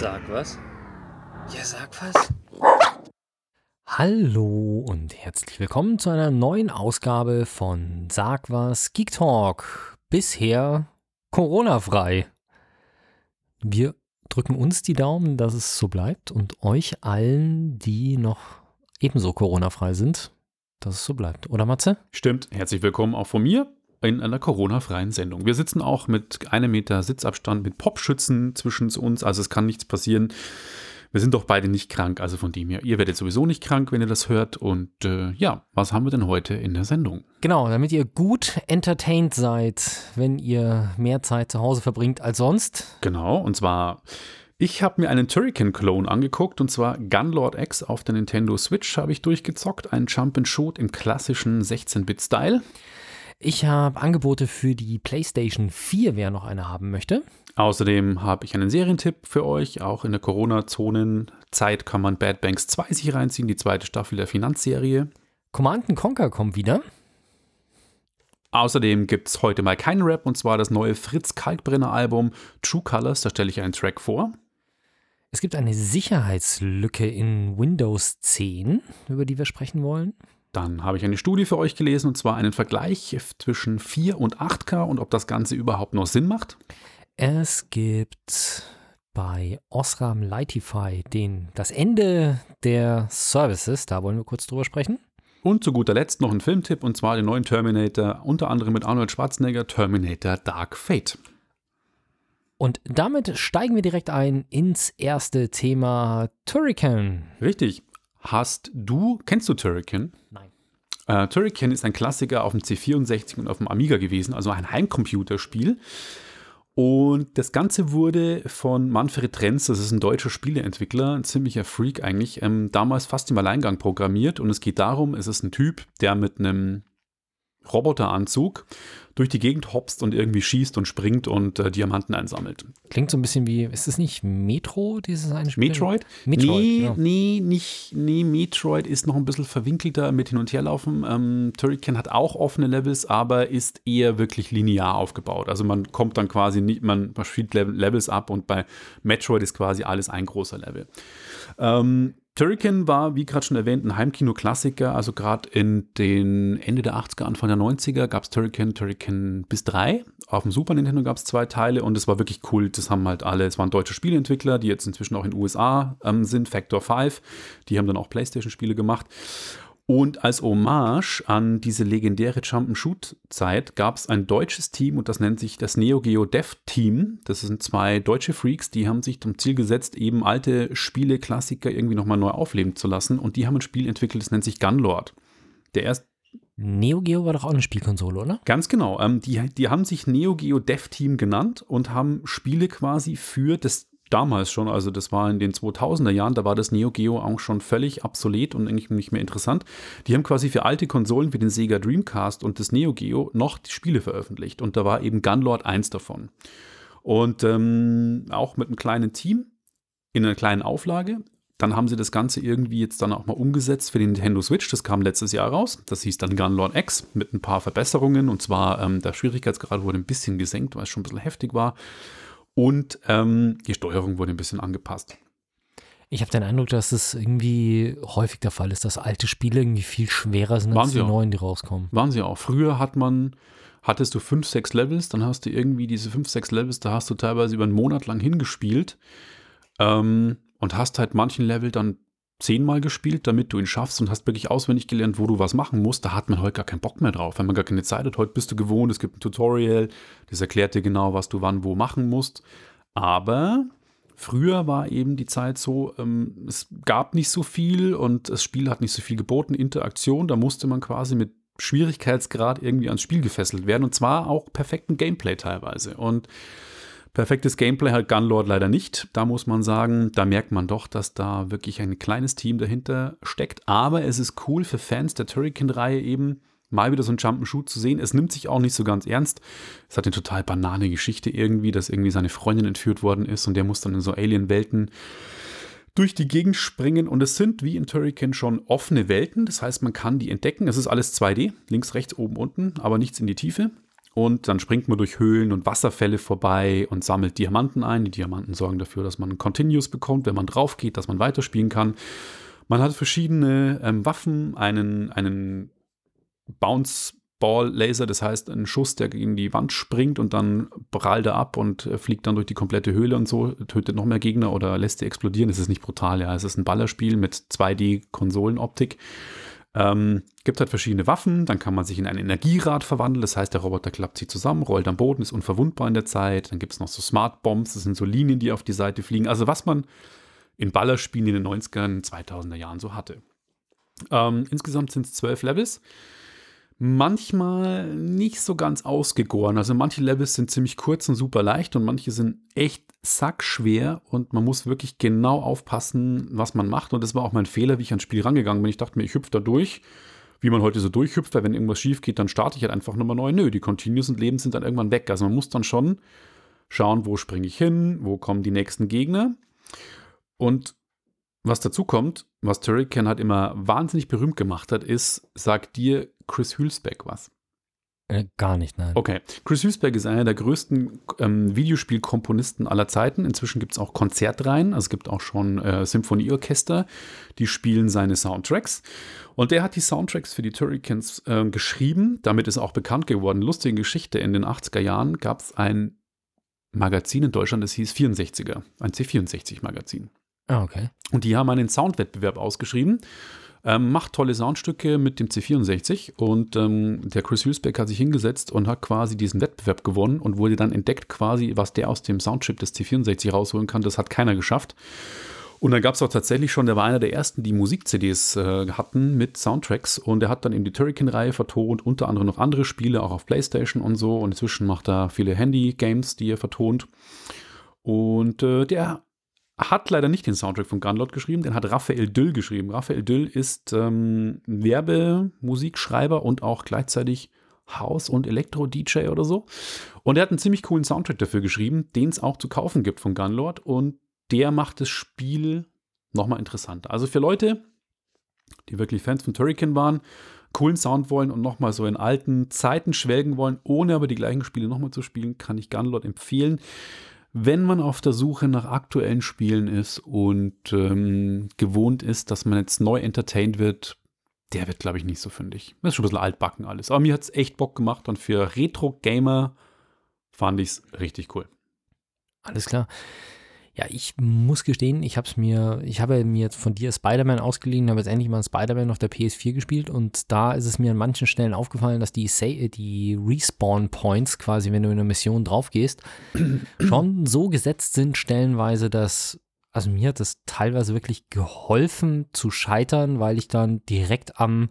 Sag was. Ja, sag was. Hallo und herzlich willkommen zu einer neuen Ausgabe von Sag was Geek Talk. Bisher Corona-frei. Wir drücken uns die Daumen, dass es so bleibt und euch allen, die noch ebenso Corona-frei sind, dass es so bleibt. Oder Matze? Stimmt. Herzlich willkommen auch von mir in einer Corona-freien Sendung. Wir sitzen auch mit einem Meter Sitzabstand mit Popschützen zwischen uns, also es kann nichts passieren. Wir sind doch beide nicht krank, also von dem her, ihr werdet sowieso nicht krank, wenn ihr das hört. Und äh, ja, was haben wir denn heute in der Sendung? Genau, damit ihr gut entertained seid, wenn ihr mehr Zeit zu Hause verbringt als sonst. Genau, und zwar ich habe mir einen Turrican-Clone angeguckt und zwar Gunlord X auf der Nintendo Switch habe ich durchgezockt. Ein Jump-and-Shoot im klassischen 16-Bit-Style. Ich habe Angebote für die PlayStation 4, wer noch eine haben möchte. Außerdem habe ich einen Serientipp für euch. Auch in der Corona-Zonenzeit kann man Bad Banks 2 sich reinziehen, die zweite Staffel der Finanzserie. Command Conquer kommt wieder. Außerdem gibt es heute mal keinen Rap und zwar das neue Fritz Kalkbrenner Album True Colors. Da stelle ich einen Track vor. Es gibt eine Sicherheitslücke in Windows 10, über die wir sprechen wollen. Dann habe ich eine Studie für euch gelesen und zwar einen Vergleich zwischen 4 und 8K und ob das Ganze überhaupt noch Sinn macht. Es gibt bei Osram Lightify den, das Ende der Services, da wollen wir kurz drüber sprechen. Und zu guter Letzt noch ein Filmtipp und zwar den neuen Terminator, unter anderem mit Arnold Schwarzenegger, Terminator Dark Fate. Und damit steigen wir direkt ein ins erste Thema Turrican. Richtig. Hast du, kennst du Turrican? Nein. Äh, Turrican ist ein Klassiker auf dem C64 und auf dem Amiga gewesen, also ein Heimcomputerspiel. Und das Ganze wurde von Manfred Trenz, das ist ein deutscher Spieleentwickler, ein ziemlicher Freak eigentlich, ähm, damals fast im Alleingang programmiert. Und es geht darum, es ist ein Typ, der mit einem Roboteranzug durch die Gegend hopst und irgendwie schießt und springt und äh, Diamanten einsammelt. Klingt so ein bisschen wie, ist es nicht Metro, dieses eine Spiel? Metroid? Metroid, nee, genau. nee, nicht, nee, Metroid ist noch ein bisschen verwinkelter mit hin und her laufen. Ähm, Turrican hat auch offene Levels, aber ist eher wirklich linear aufgebaut. Also man kommt dann quasi nicht, man, man spielt Level- Levels ab und bei Metroid ist quasi alles ein großer Level. Ähm, Turrican war, wie gerade schon erwähnt, ein Heimkino-Klassiker. Also gerade in den Ende der 80er, Anfang der 90er gab es Turrican, Turrican bis 3. Auf dem Super Nintendo gab es zwei Teile und es war wirklich cool. Das haben halt alle, es waren deutsche Spieleentwickler, die jetzt inzwischen auch in den USA ähm, sind, Factor 5. Die haben dann auch Playstation-Spiele gemacht. Und als Hommage an diese legendäre Jump-and-Shoot-Zeit gab es ein deutsches Team und das nennt sich das Neo Geo Dev Team. Das sind zwei deutsche Freaks, die haben sich zum Ziel gesetzt, eben alte Spiele, Klassiker irgendwie nochmal neu aufleben zu lassen. Und die haben ein Spiel entwickelt, das nennt sich Gunlord. Der erste Neo Geo war doch auch eine Spielkonsole, oder? Ganz genau. Ähm, die, die haben sich Neo Geo Dev Team genannt und haben Spiele quasi für das damals schon, also das war in den 2000er Jahren, da war das Neo Geo auch schon völlig obsolet und eigentlich nicht mehr interessant. Die haben quasi für alte Konsolen wie den Sega Dreamcast und das Neo Geo noch die Spiele veröffentlicht und da war eben Gunlord eins davon. Und ähm, auch mit einem kleinen Team in einer kleinen Auflage. Dann haben sie das Ganze irgendwie jetzt dann auch mal umgesetzt für den Nintendo Switch. Das kam letztes Jahr raus. Das hieß dann Gunlord X mit ein paar Verbesserungen. Und zwar ähm, der Schwierigkeitsgrad wurde ein bisschen gesenkt, weil es schon ein bisschen heftig war. Und ähm, die Steuerung wurde ein bisschen angepasst. Ich habe den Eindruck, dass es irgendwie häufig der Fall ist, dass alte Spiele irgendwie viel schwerer sind Waren als die auch. neuen, die rauskommen. Waren sie auch. Früher hat man, hattest du fünf, sechs Levels, dann hast du irgendwie diese fünf, sechs Levels, da hast du teilweise über einen Monat lang hingespielt ähm, und hast halt manchen Level dann zehnmal gespielt, damit du ihn schaffst und hast wirklich auswendig gelernt, wo du was machen musst. Da hat man heute gar keinen Bock mehr drauf, weil man gar keine Zeit hat. Heute bist du gewohnt, es gibt ein Tutorial, das erklärt dir genau, was du wann wo machen musst. Aber früher war eben die Zeit so, ähm, es gab nicht so viel und das Spiel hat nicht so viel geboten, Interaktion. Da musste man quasi mit Schwierigkeitsgrad irgendwie ans Spiel gefesselt werden und zwar auch perfekten Gameplay teilweise. Und perfektes Gameplay hat Gunlord leider nicht. Da muss man sagen, da merkt man doch, dass da wirklich ein kleines Team dahinter steckt. Aber es ist cool für Fans der Turrican-Reihe eben mal wieder so ein Jump'n'Shoot zu sehen. Es nimmt sich auch nicht so ganz ernst. Es hat eine total banane Geschichte irgendwie, dass irgendwie seine Freundin entführt worden ist und der muss dann in so Alien-Welten durch die Gegend springen und es sind wie in Turrican schon offene Welten. Das heißt, man kann die entdecken. Es ist alles 2D, links, rechts, oben, unten, aber nichts in die Tiefe. Und dann springt man durch Höhlen und Wasserfälle vorbei und sammelt Diamanten ein. Die Diamanten sorgen dafür, dass man Continues bekommt, wenn man drauf geht, dass man weiterspielen kann. Man hat verschiedene ähm, Waffen, einen, einen Bounce Ball Laser, das heißt ein Schuss, der gegen die Wand springt und dann prallt er ab und äh, fliegt dann durch die komplette Höhle und so, tötet noch mehr Gegner oder lässt sie explodieren. Es ist nicht brutal, ja. Es ist ein Ballerspiel mit 2D-Konsolenoptik. Ähm, gibt halt verschiedene Waffen, dann kann man sich in ein Energierad verwandeln, das heißt, der Roboter klappt sie zusammen, rollt am Boden, ist unverwundbar in der Zeit. Dann gibt es noch so Smart Bombs, das sind so Linien, die auf die Seite fliegen. Also was man in Ballerspielen in den 90ern, 2000er Jahren so hatte. Ähm, insgesamt sind es zwölf Levels manchmal nicht so ganz ausgegoren. Also manche Levels sind ziemlich kurz und super leicht und manche sind echt sackschwer und man muss wirklich genau aufpassen, was man macht. Und das war auch mein Fehler, wie ich ans Spiel rangegangen bin. Ich dachte mir, ich hüpfe da durch, wie man heute so durchhüpft, weil wenn irgendwas schief geht, dann starte ich halt einfach nochmal neu. Nö, die Continues und Leben sind dann irgendwann weg. Also man muss dann schon schauen, wo springe ich hin, wo kommen die nächsten Gegner. Und was dazu kommt, was Turrican halt immer wahnsinnig berühmt gemacht hat, ist, sagt dir Chris Hülsbeck was? Äh, gar nicht, nein. Okay. Chris Hülsbeck ist einer der größten ähm, Videospielkomponisten aller Zeiten. Inzwischen gibt es auch Konzertreihen. Also es gibt auch schon äh, Symphonieorchester, die spielen seine Soundtracks. Und der hat die Soundtracks für die Turricans äh, geschrieben. Damit ist er auch bekannt geworden. Lustige Geschichte. In den 80er Jahren gab es ein Magazin in Deutschland, das hieß 64er. Ein C64-Magazin. Ah, okay. Und die haben einen Soundwettbewerb ausgeschrieben. Ähm, macht tolle Soundstücke mit dem C64 und ähm, der Chris Hülsbeck hat sich hingesetzt und hat quasi diesen Wettbewerb gewonnen und wurde dann entdeckt quasi, was der aus dem Soundchip des C64 rausholen kann. Das hat keiner geschafft. Und dann gab es auch tatsächlich schon, der war einer der ersten, die Musik-CDs äh, hatten mit Soundtracks und er hat dann eben die Turrican-Reihe vertont, unter anderem noch andere Spiele, auch auf Playstation und so. Und inzwischen macht er viele Handy-Games, die er vertont. Und äh, der hat leider nicht den Soundtrack von Gunlord geschrieben, den hat Raphael Düll geschrieben. Raphael Düll ist ähm, Werbemusikschreiber und auch gleichzeitig House- und Elektro-DJ oder so. Und er hat einen ziemlich coolen Soundtrack dafür geschrieben, den es auch zu kaufen gibt von Gunlord. Und der macht das Spiel nochmal interessanter. Also für Leute, die wirklich Fans von Turrican waren, coolen Sound wollen und nochmal so in alten Zeiten schwelgen wollen, ohne aber die gleichen Spiele nochmal zu spielen, kann ich Gunlord empfehlen wenn man auf der Suche nach aktuellen Spielen ist und ähm, gewohnt ist, dass man jetzt neu entertained wird, der wird, glaube ich, nicht so fündig. Das ist schon ein bisschen altbacken alles. Aber mir hat es echt Bock gemacht und für Retro-Gamer fand ich es richtig cool. Alles klar. Ja, ich muss gestehen, ich habe es mir, ich habe mir jetzt von dir Spider-Man ausgeliehen, habe jetzt endlich mal Spider-Man auf der PS4 gespielt und da ist es mir an manchen Stellen aufgefallen, dass die, die Respawn-Points quasi, wenn du in eine Mission drauf gehst, schon so gesetzt sind stellenweise, dass, also mir hat das teilweise wirklich geholfen zu scheitern, weil ich dann direkt am,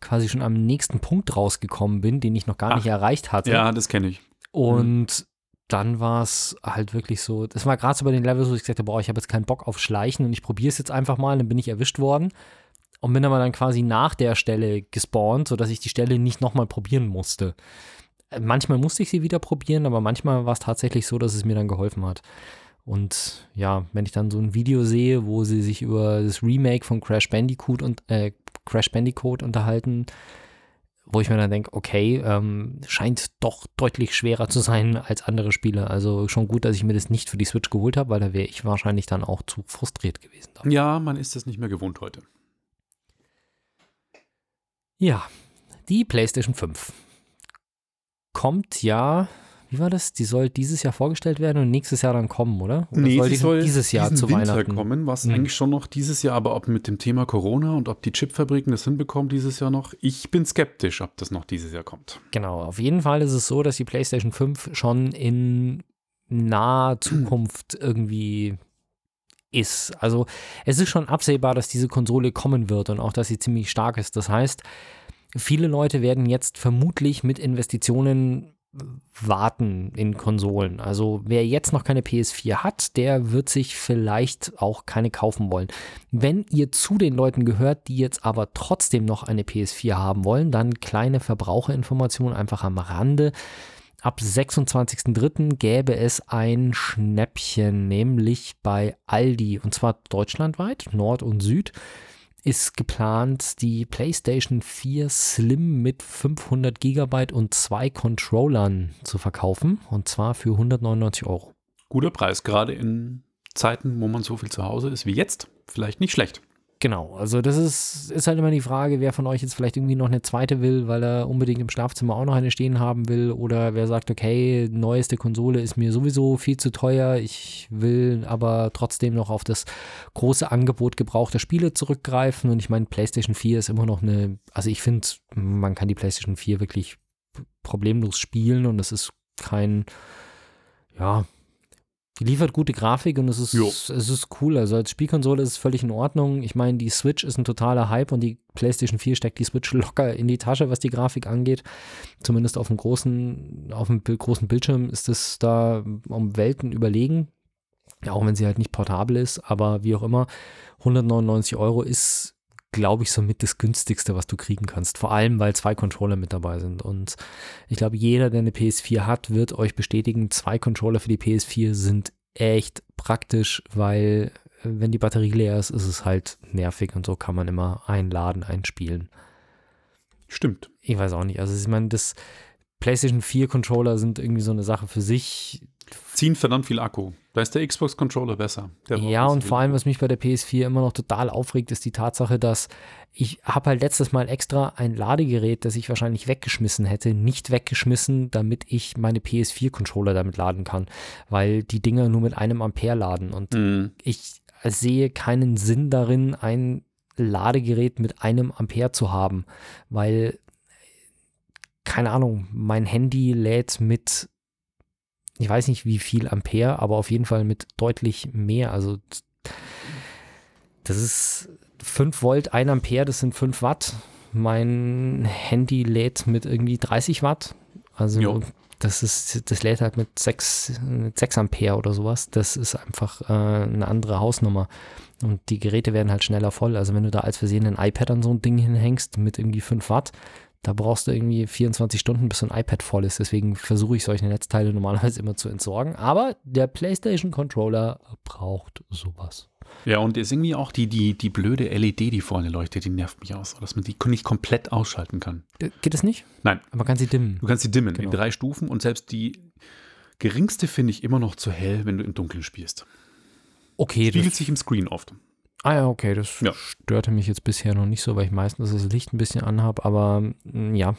quasi schon am nächsten Punkt rausgekommen bin, den ich noch gar Ach, nicht erreicht hatte. Ja, das kenne ich. Und dann war es halt wirklich so, das war gerade so bei den Levels, wo ich gesagt habe, boah, ich habe jetzt keinen Bock auf Schleichen und ich probiere es jetzt einfach mal, dann bin ich erwischt worden und bin aber dann quasi nach der Stelle gespawnt, sodass ich die Stelle nicht nochmal probieren musste. Manchmal musste ich sie wieder probieren, aber manchmal war es tatsächlich so, dass es mir dann geholfen hat. Und ja, wenn ich dann so ein Video sehe, wo sie sich über das Remake von Crash Bandicoot und äh, Crash Bandicoot unterhalten, wo ich mir dann denke, okay, ähm, scheint doch deutlich schwerer zu sein als andere Spiele. Also schon gut, dass ich mir das nicht für die Switch geholt habe, weil da wäre ich wahrscheinlich dann auch zu frustriert gewesen. Damit. Ja, man ist das nicht mehr gewohnt heute. Ja, die PlayStation 5 kommt ja wie war das? Die soll dieses Jahr vorgestellt werden und nächstes Jahr dann kommen, oder? oder nee, soll die soll dieses Jahr zu Winter Weihnachten kommen, was hm. eigentlich schon noch dieses Jahr, aber ob mit dem Thema Corona und ob die Chipfabriken das hinbekommen dieses Jahr noch, ich bin skeptisch, ob das noch dieses Jahr kommt. Genau, auf jeden Fall ist es so, dass die PlayStation 5 schon in naher Zukunft irgendwie ist. Also es ist schon absehbar, dass diese Konsole kommen wird und auch, dass sie ziemlich stark ist. Das heißt, viele Leute werden jetzt vermutlich mit Investitionen warten in Konsolen. Also wer jetzt noch keine PS4 hat, der wird sich vielleicht auch keine kaufen wollen. Wenn ihr zu den Leuten gehört, die jetzt aber trotzdem noch eine PS4 haben wollen, dann kleine Verbraucherinformationen einfach am Rande. Ab 26.03. gäbe es ein Schnäppchen, nämlich bei Aldi, und zwar deutschlandweit, Nord und Süd ist geplant, die PlayStation 4 Slim mit 500 GB und zwei Controllern zu verkaufen. Und zwar für 199 Euro. Guter Preis, gerade in Zeiten, wo man so viel zu Hause ist wie jetzt. Vielleicht nicht schlecht. Genau, also das ist, ist halt immer die Frage, wer von euch jetzt vielleicht irgendwie noch eine zweite will, weil er unbedingt im Schlafzimmer auch noch eine stehen haben will oder wer sagt, okay, neueste Konsole ist mir sowieso viel zu teuer, ich will aber trotzdem noch auf das große Angebot gebrauchter Spiele zurückgreifen und ich meine, PlayStation 4 ist immer noch eine, also ich finde, man kann die PlayStation 4 wirklich problemlos spielen und es ist kein, ja, die liefert gute Grafik und es ist, es ist cool. Also als Spielkonsole ist es völlig in Ordnung. Ich meine, die Switch ist ein totaler Hype und die PlayStation 4 steckt die Switch locker in die Tasche, was die Grafik angeht. Zumindest auf dem großen, auf dem großen Bildschirm ist es da um Welten überlegen. Auch wenn sie halt nicht portabel ist, aber wie auch immer, 199 Euro ist, glaube ich, somit das günstigste, was du kriegen kannst. Vor allem, weil zwei Controller mit dabei sind. Und ich glaube, jeder, der eine PS4 hat, wird euch bestätigen, zwei Controller für die PS4 sind echt praktisch, weil äh, wenn die Batterie leer ist, ist es halt nervig und so kann man immer einladen, einspielen. Stimmt. Ich weiß auch nicht. Also ich meine, das PlayStation 4 Controller sind irgendwie so eine Sache für sich ziehen verdammt viel Akku. Da ist der Xbox-Controller besser. ja, und vor allem, was mich bei der PS4 immer noch total aufregt, ist die Tatsache, dass ich habe halt letztes Mal extra ein Ladegerät, das ich wahrscheinlich weggeschmissen hätte, nicht weggeschmissen, damit ich meine PS4-Controller damit laden kann, weil die Dinger nur mit einem Ampere laden. Und mhm. ich sehe keinen Sinn darin, ein Ladegerät mit einem Ampere zu haben, weil keine Ahnung, mein Handy lädt mit ich weiß nicht wie viel Ampere, aber auf jeden Fall mit deutlich mehr. Also das ist 5 Volt, 1 Ampere, das sind 5 Watt. Mein Handy lädt mit irgendwie 30 Watt. Also jo. das ist, das lädt halt mit 6, mit 6 Ampere oder sowas. Das ist einfach äh, eine andere Hausnummer. Und die Geräte werden halt schneller voll. Also wenn du da als Versehen ein iPad an so ein Ding hinhängst mit irgendwie 5 Watt, da brauchst du irgendwie 24 Stunden, bis so ein iPad voll ist. Deswegen versuche ich solche Netzteile normalerweise immer zu entsorgen. Aber der PlayStation Controller braucht sowas. Ja, und ist irgendwie auch die, die, die blöde LED, die vorne leuchtet, die nervt mich aus, dass man die nicht komplett ausschalten kann. Äh, geht das nicht? Nein. Aber man kann sie dimmen. Du kannst sie dimmen genau. in drei Stufen und selbst die geringste finde ich immer noch zu hell, wenn du im Dunkeln spielst. Okay. Spiegelt sich im Screen oft. Ah ja, okay, das ja. störte mich jetzt bisher noch nicht so, weil ich meistens das Licht ein bisschen anhabe, aber mm, ja.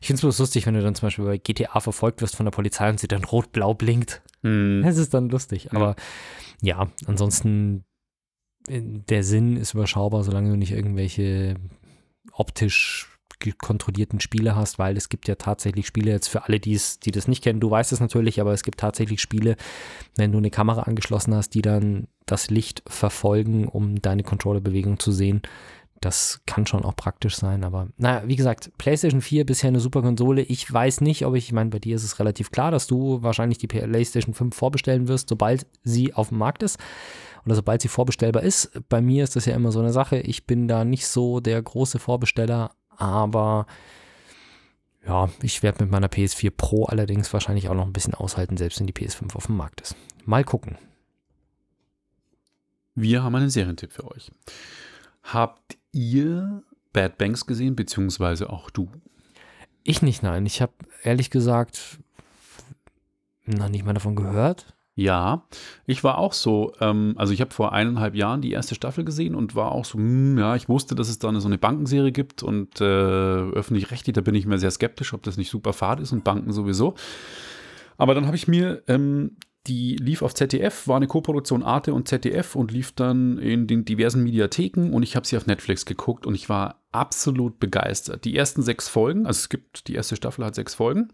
Ich finde es bloß lustig, wenn du dann zum Beispiel bei GTA verfolgt wirst von der Polizei und sie dann rot-blau blinkt. Mm. Das ist dann lustig. Aber ja, ja ansonsten äh, der Sinn ist überschaubar, solange du nicht irgendwelche optisch kontrollierten Spiele hast, weil es gibt ja tatsächlich Spiele jetzt für alle, die das nicht kennen. Du weißt es natürlich, aber es gibt tatsächlich Spiele, wenn du eine Kamera angeschlossen hast, die dann das Licht verfolgen, um deine Controllerbewegung zu sehen. Das kann schon auch praktisch sein, aber naja, wie gesagt, PlayStation 4 bisher eine super Konsole. Ich weiß nicht, ob ich, ich meine, bei dir ist es relativ klar, dass du wahrscheinlich die PlayStation 5 vorbestellen wirst, sobald sie auf dem Markt ist oder sobald sie vorbestellbar ist. Bei mir ist das ja immer so eine Sache. Ich bin da nicht so der große Vorbesteller, aber ja, ich werde mit meiner PS4 Pro allerdings wahrscheinlich auch noch ein bisschen aushalten, selbst wenn die PS5 auf dem Markt ist. Mal gucken. Wir haben einen Serientipp für euch. Habt ihr Bad Banks gesehen, beziehungsweise auch du? Ich nicht, nein. Ich habe ehrlich gesagt noch nicht mal davon gehört. Ja, ich war auch so, ähm, also ich habe vor eineinhalb Jahren die erste Staffel gesehen und war auch so, mh, hm, ja, ich wusste, dass es da eine, so eine Bankenserie gibt und äh, öffentlich-rechtlich, da bin ich mir sehr skeptisch, ob das nicht super fad ist und Banken sowieso. Aber dann habe ich mir, ähm, die lief auf ZDF, war eine Koproduktion Arte und ZDF und lief dann in den diversen Mediatheken und ich habe sie auf Netflix geguckt und ich war absolut begeistert. Die ersten sechs Folgen, also es gibt, die erste Staffel hat sechs Folgen,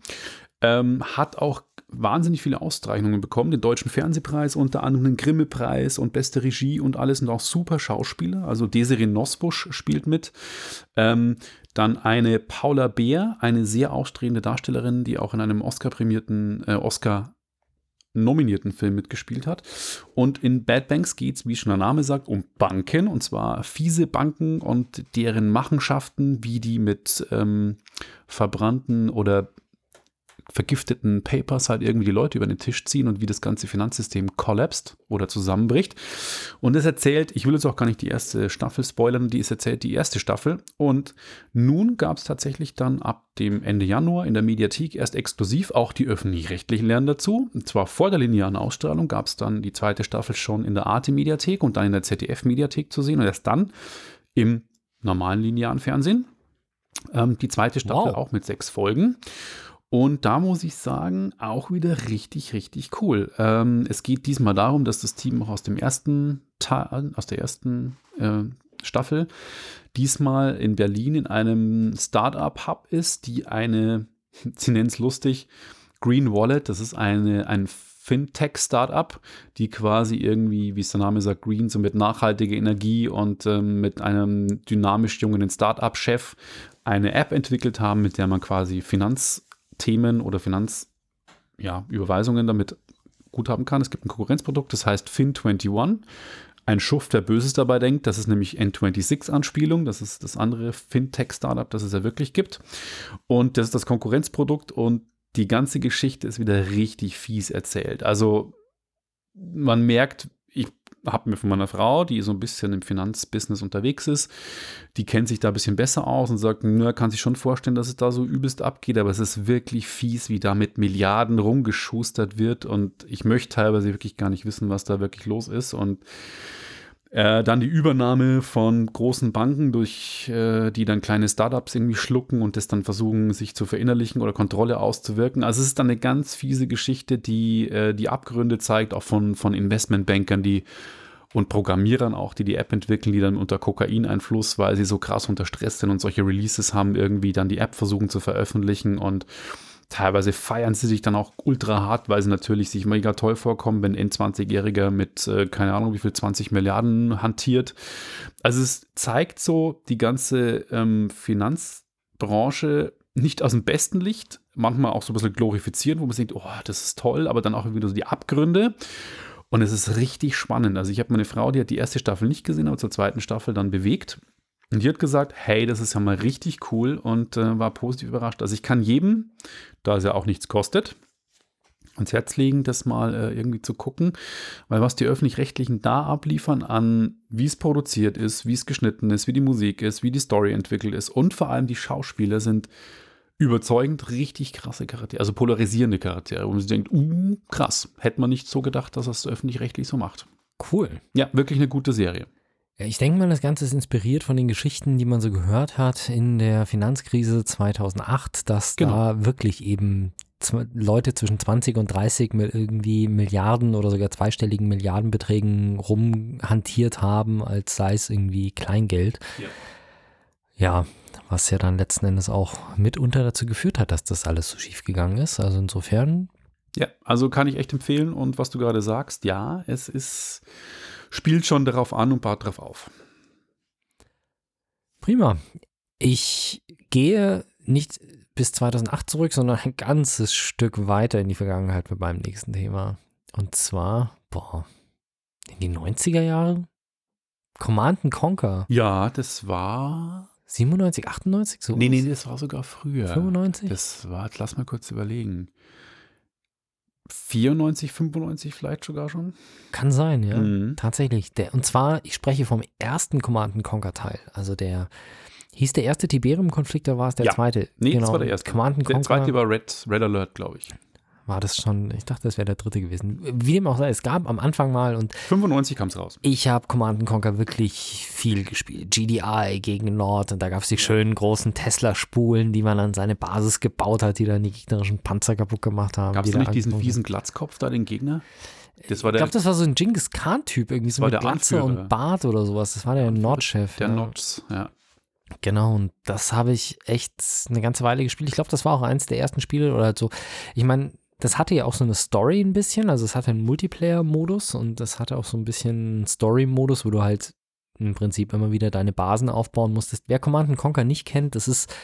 ähm, hat auch wahnsinnig viele Auszeichnungen bekommen. Den Deutschen Fernsehpreis, unter anderem den Grimme-Preis und beste Regie und alles und auch super Schauspieler. Also Desiree Nosbusch spielt mit. Ähm, dann eine Paula Beer, eine sehr ausstehende Darstellerin, die auch in einem Oscar-prämierten, äh, Oscar nominierten Film mitgespielt hat. Und in Bad Banks geht es, wie schon der Name sagt, um Banken und zwar fiese Banken und deren Machenschaften, wie die mit ähm, verbrannten oder vergifteten Papers halt irgendwie die Leute über den Tisch ziehen und wie das ganze Finanzsystem kollapst oder zusammenbricht. Und es erzählt, ich will jetzt auch gar nicht die erste Staffel spoilern, die ist erzählt die erste Staffel. Und nun gab es tatsächlich dann ab dem Ende Januar in der Mediathek erst exklusiv auch die öffentlich-rechtlichen lernen dazu. Und zwar vor der linearen Ausstrahlung gab es dann die zweite Staffel schon in der Arte-Mediathek und dann in der ZDF-Mediathek zu sehen und erst dann im normalen linearen Fernsehen. Ähm, die zweite Staffel Wow. auch mit sechs Folgen. Und da muss ich sagen, auch wieder richtig, richtig cool. Ähm, es geht diesmal darum, dass das Team auch aus dem ersten Teil, aus der ersten äh, Staffel diesmal in Berlin in einem Startup-Hub ist, die eine, sie nennen es lustig, Green Wallet, das ist eine, ein Fintech-Startup, die quasi irgendwie, wie es der Name sagt, Green, so mit nachhaltiger Energie und ähm, mit einem dynamisch jungen Startup-Chef eine App entwickelt haben, mit der man quasi Finanzthemen oder Finanzüberweisungen damit gut haben kann. Es gibt ein Konkurrenzprodukt, das heißt Fin21. Ein Schuft, der Böses dabei denkt, das ist nämlich N26-Anspielung, das ist das andere Fintech-Startup, das es ja wirklich gibt. Und das ist das Konkurrenzprodukt und die ganze Geschichte ist wieder richtig fies erzählt. Also man merkt, habe mir von meiner Frau, die so ein bisschen im Finanzbusiness unterwegs ist, die kennt sich da ein bisschen besser aus und sagt, na, kann sich schon vorstellen, dass es da so übelst abgeht, aber es ist wirklich fies, wie da mit Milliarden rumgeschustert wird und ich möchte teilweise wirklich gar nicht wissen, was da wirklich los ist und äh, dann die Übernahme von großen Banken, durch äh, die dann kleine Startups irgendwie schlucken und das dann versuchen, sich zu verinnerlichen oder Kontrolle auszuwirken. Also es ist dann eine ganz fiese Geschichte, die äh, die Abgründe zeigt, auch von, von Investmentbankern, die und Programmierern auch, die die App entwickeln, die dann unter Kokaineinfluss, weil sie so krass unter Stress sind und solche Releases haben, irgendwie dann die App versuchen zu veröffentlichen und Teilweise feiern sie sich dann auch ultra hart, weil sie natürlich sich mega toll vorkommen, wenn ein 20-Jähriger mit, äh, keine Ahnung, wie viel 20 Milliarden hantiert. Also es zeigt so die ganze ähm, Finanzbranche nicht aus dem besten Licht, manchmal auch so ein bisschen glorifizieren, wo man denkt, oh, das ist toll, aber dann auch wieder so die Abgründe. Und es ist richtig spannend. Also ich habe meine Frau, die hat die erste Staffel nicht gesehen, aber zur zweiten Staffel dann bewegt. Und die hat gesagt, hey, das ist ja mal richtig cool und äh, war positiv überrascht. Also ich kann jedem, da es ja auch nichts kostet, ans Herz legen, das mal äh, irgendwie zu gucken, weil was die öffentlich-rechtlichen da abliefern an, wie es produziert ist, wie es geschnitten ist, wie die Musik ist, wie die Story entwickelt ist und vor allem die Schauspieler sind überzeugend richtig krasse Charaktere, also polarisierende Charaktere, wo man sich denkt, uh, krass, hätte man nicht so gedacht, dass das öffentlich-rechtlich so macht. Cool. Ja, wirklich eine gute Serie. Ich denke mal, das Ganze ist inspiriert von den Geschichten, die man so gehört hat in der Finanzkrise 2008, dass Genau. da wirklich eben Leute zwischen 20 und 30 mit irgendwie Milliarden oder sogar zweistelligen Milliardenbeträgen rumhantiert haben, als sei es irgendwie Kleingeld. Ja. Ja, was ja dann letzten Endes auch mitunter dazu geführt hat, dass das alles so schief gegangen ist. Also insofern, Ja, also kann ich echt empfehlen. Und was du gerade sagst, ja, es ist, spielt schon darauf an und baut darauf auf. prima. Ich gehe nicht bis 2008 zurück, sondern ein ganzes Stück weiter in die Vergangenheit mit meinem nächsten Thema. Und zwar, boah, in die 90er Jahre? Command and Conquer. Ja, das war. 97, 98? So Nee, nee, das war sogar früher. 95? Das war, lass mal kurz überlegen. 94, 95 vielleicht sogar schon? Kann sein, ja. Mhm. Tatsächlich. Der, und zwar, ich spreche vom ersten Command and Conquer Teil. Also der, hieß der erste Tiberium-Konflikt oder war es der Ja. zweite? Nee, genau. das war der erste. Command and Der Conquer. zweite war Red, Red Alert, glaube ich. War das schon, ich dachte, das wäre der dritte gewesen. Wie dem auch sei, es gab am Anfang mal und 95 kam es raus. ich habe Command Conquer wirklich viel gespielt. GDI gegen Nord und da gab es die schönen großen Tesla-Spulen, die man an seine Basis gebaut hat, die dann die gegnerischen Panzer kaputt gemacht haben. Gab die es da da nicht diesen fiesen Glatzkopf da, den Gegner? Das war Ich der, glaube, das war so ein Genghis Khan-Typ, irgendwie so mit Glatze Anführer. und Bart oder sowas. Das war der Nordchef. der ja. Nots, ja. Genau, und das habe ich echt eine ganze Weile gespielt. Ich glaube, das war auch eins der ersten Spiele oder halt so. Ich meine, das hatte ja auch so eine Story ein bisschen, also es hatte einen Multiplayer-Modus und das hatte auch so ein bisschen einen Story-Modus, wo du halt im Prinzip immer wieder deine Basen aufbauen musstest. Wer Command Conquer nicht kennt, das ist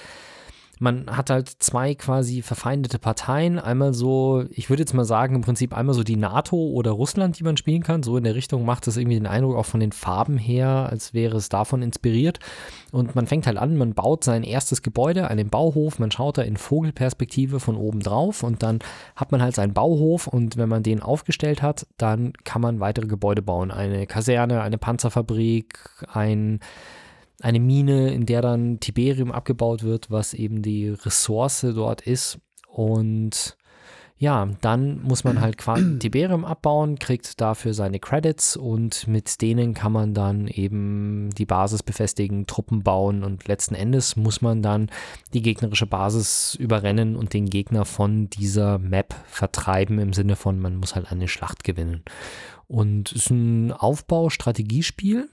man hat halt zwei quasi verfeindete Parteien. Einmal so, ich würde jetzt mal sagen, im Prinzip einmal so die NATO oder Russland, die man spielen kann. So in der Richtung macht es irgendwie den Eindruck auch von den Farben her, als wäre es davon inspiriert. Und man fängt halt an, man baut sein erstes Gebäude, einen Bauhof, man schaut da in Vogelperspektive von oben drauf und dann hat man halt seinen Bauhof und wenn man den aufgestellt hat, dann kann man weitere Gebäude bauen. Eine Kaserne, eine Panzerfabrik, ein eine Mine, in der dann Tiberium abgebaut wird, was eben die Ressource dort ist. Und ja, dann muss man halt Tiberium abbauen, kriegt dafür seine Credits und mit denen kann man dann eben die Basis befestigen, Truppen bauen und letzten Endes muss man dann die gegnerische Basis überrennen und den Gegner von dieser Map vertreiben im Sinne von, man muss halt eine Schlacht gewinnen. Und es ist ein Aufbau-Strategiespiel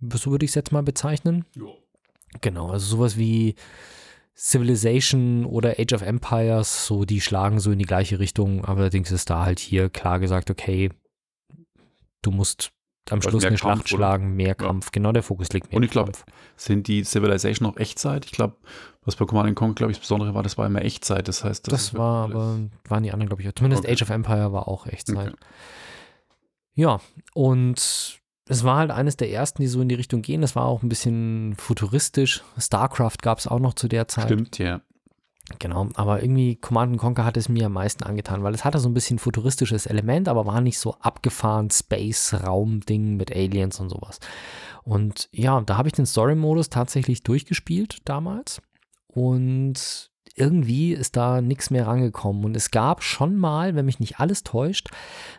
so würde ich es jetzt mal bezeichnen. Jo. Genau, also sowas wie Civilization oder Age of Empires, so die schlagen so in die gleiche Richtung, aber allerdings ist da halt hier klar gesagt, okay, du musst am Schluss eine Schlacht Kampf, schlagen, mehr Kampf. Ja. Genau, der Fokus liegt mehr Und ich glaube, sind die Civilization auch Echtzeit? Ich glaube, was bei Command Conquer, glaube ich, das Besondere war, das war immer Echtzeit. Das heißt, das, das war aber, waren die anderen, glaube ich, zumindest okay. Age of Empire war auch Echtzeit. Okay. Ja, und es war halt eines der ersten, die so in die Richtung gehen. Das war auch ein bisschen futuristisch. StarCraft gab es auch noch zu der Zeit. Stimmt, ja. Genau, aber irgendwie Command Conquer hat es mir am meisten angetan, weil es hatte so ein bisschen futuristisches Element, aber war nicht so abgefahren Space-Raum-Ding mit Aliens und sowas. Und ja, da habe ich den Story-Modus tatsächlich durchgespielt damals. Und irgendwie ist da nichts mehr rangekommen. Und es gab schon mal, wenn mich nicht alles täuscht,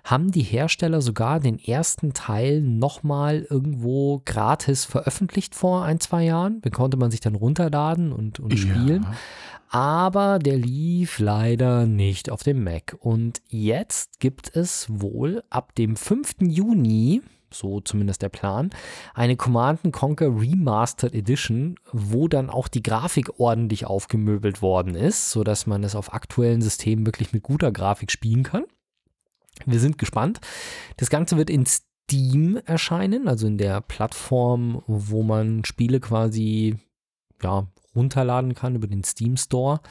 haben die Hersteller sogar den ersten Teil nochmal irgendwo gratis veröffentlicht vor ein, zwei Jahren. Den konnte man sich dann runterladen und, und spielen. Ja. Aber der lief leider nicht auf dem Mac. Und jetzt gibt es wohl ab dem 5. Juni so zumindest der Plan, eine Command Conquer Remastered Edition, wo dann auch die Grafik ordentlich aufgemöbelt worden ist, sodass man es auf aktuellen Systemen wirklich mit guter Grafik spielen kann. Wir sind gespannt. Das Ganze wird in Steam erscheinen, also in der Plattform, wo man Spiele quasi ja, runterladen kann über den Steam Store.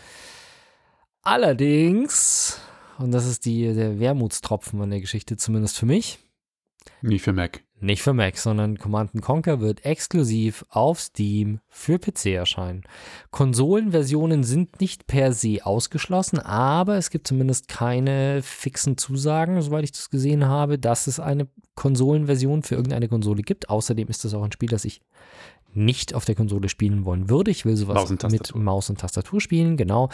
Allerdings, und das ist die, der Wermutstropfen an der Geschichte, zumindest für mich, nicht für Mac. Nicht für Mac, sondern Command Conquer wird exklusiv auf Steam für PC erscheinen. Konsolenversionen sind nicht per se ausgeschlossen, aber es gibt zumindest keine fixen Zusagen, soweit ich das gesehen habe, dass es eine Konsolenversion für irgendeine Konsole gibt. Außerdem ist das auch ein Spiel, das ich nicht auf der Konsole spielen wollen würde. Ich will sowas Maus mit Maus und Tastatur spielen, genau.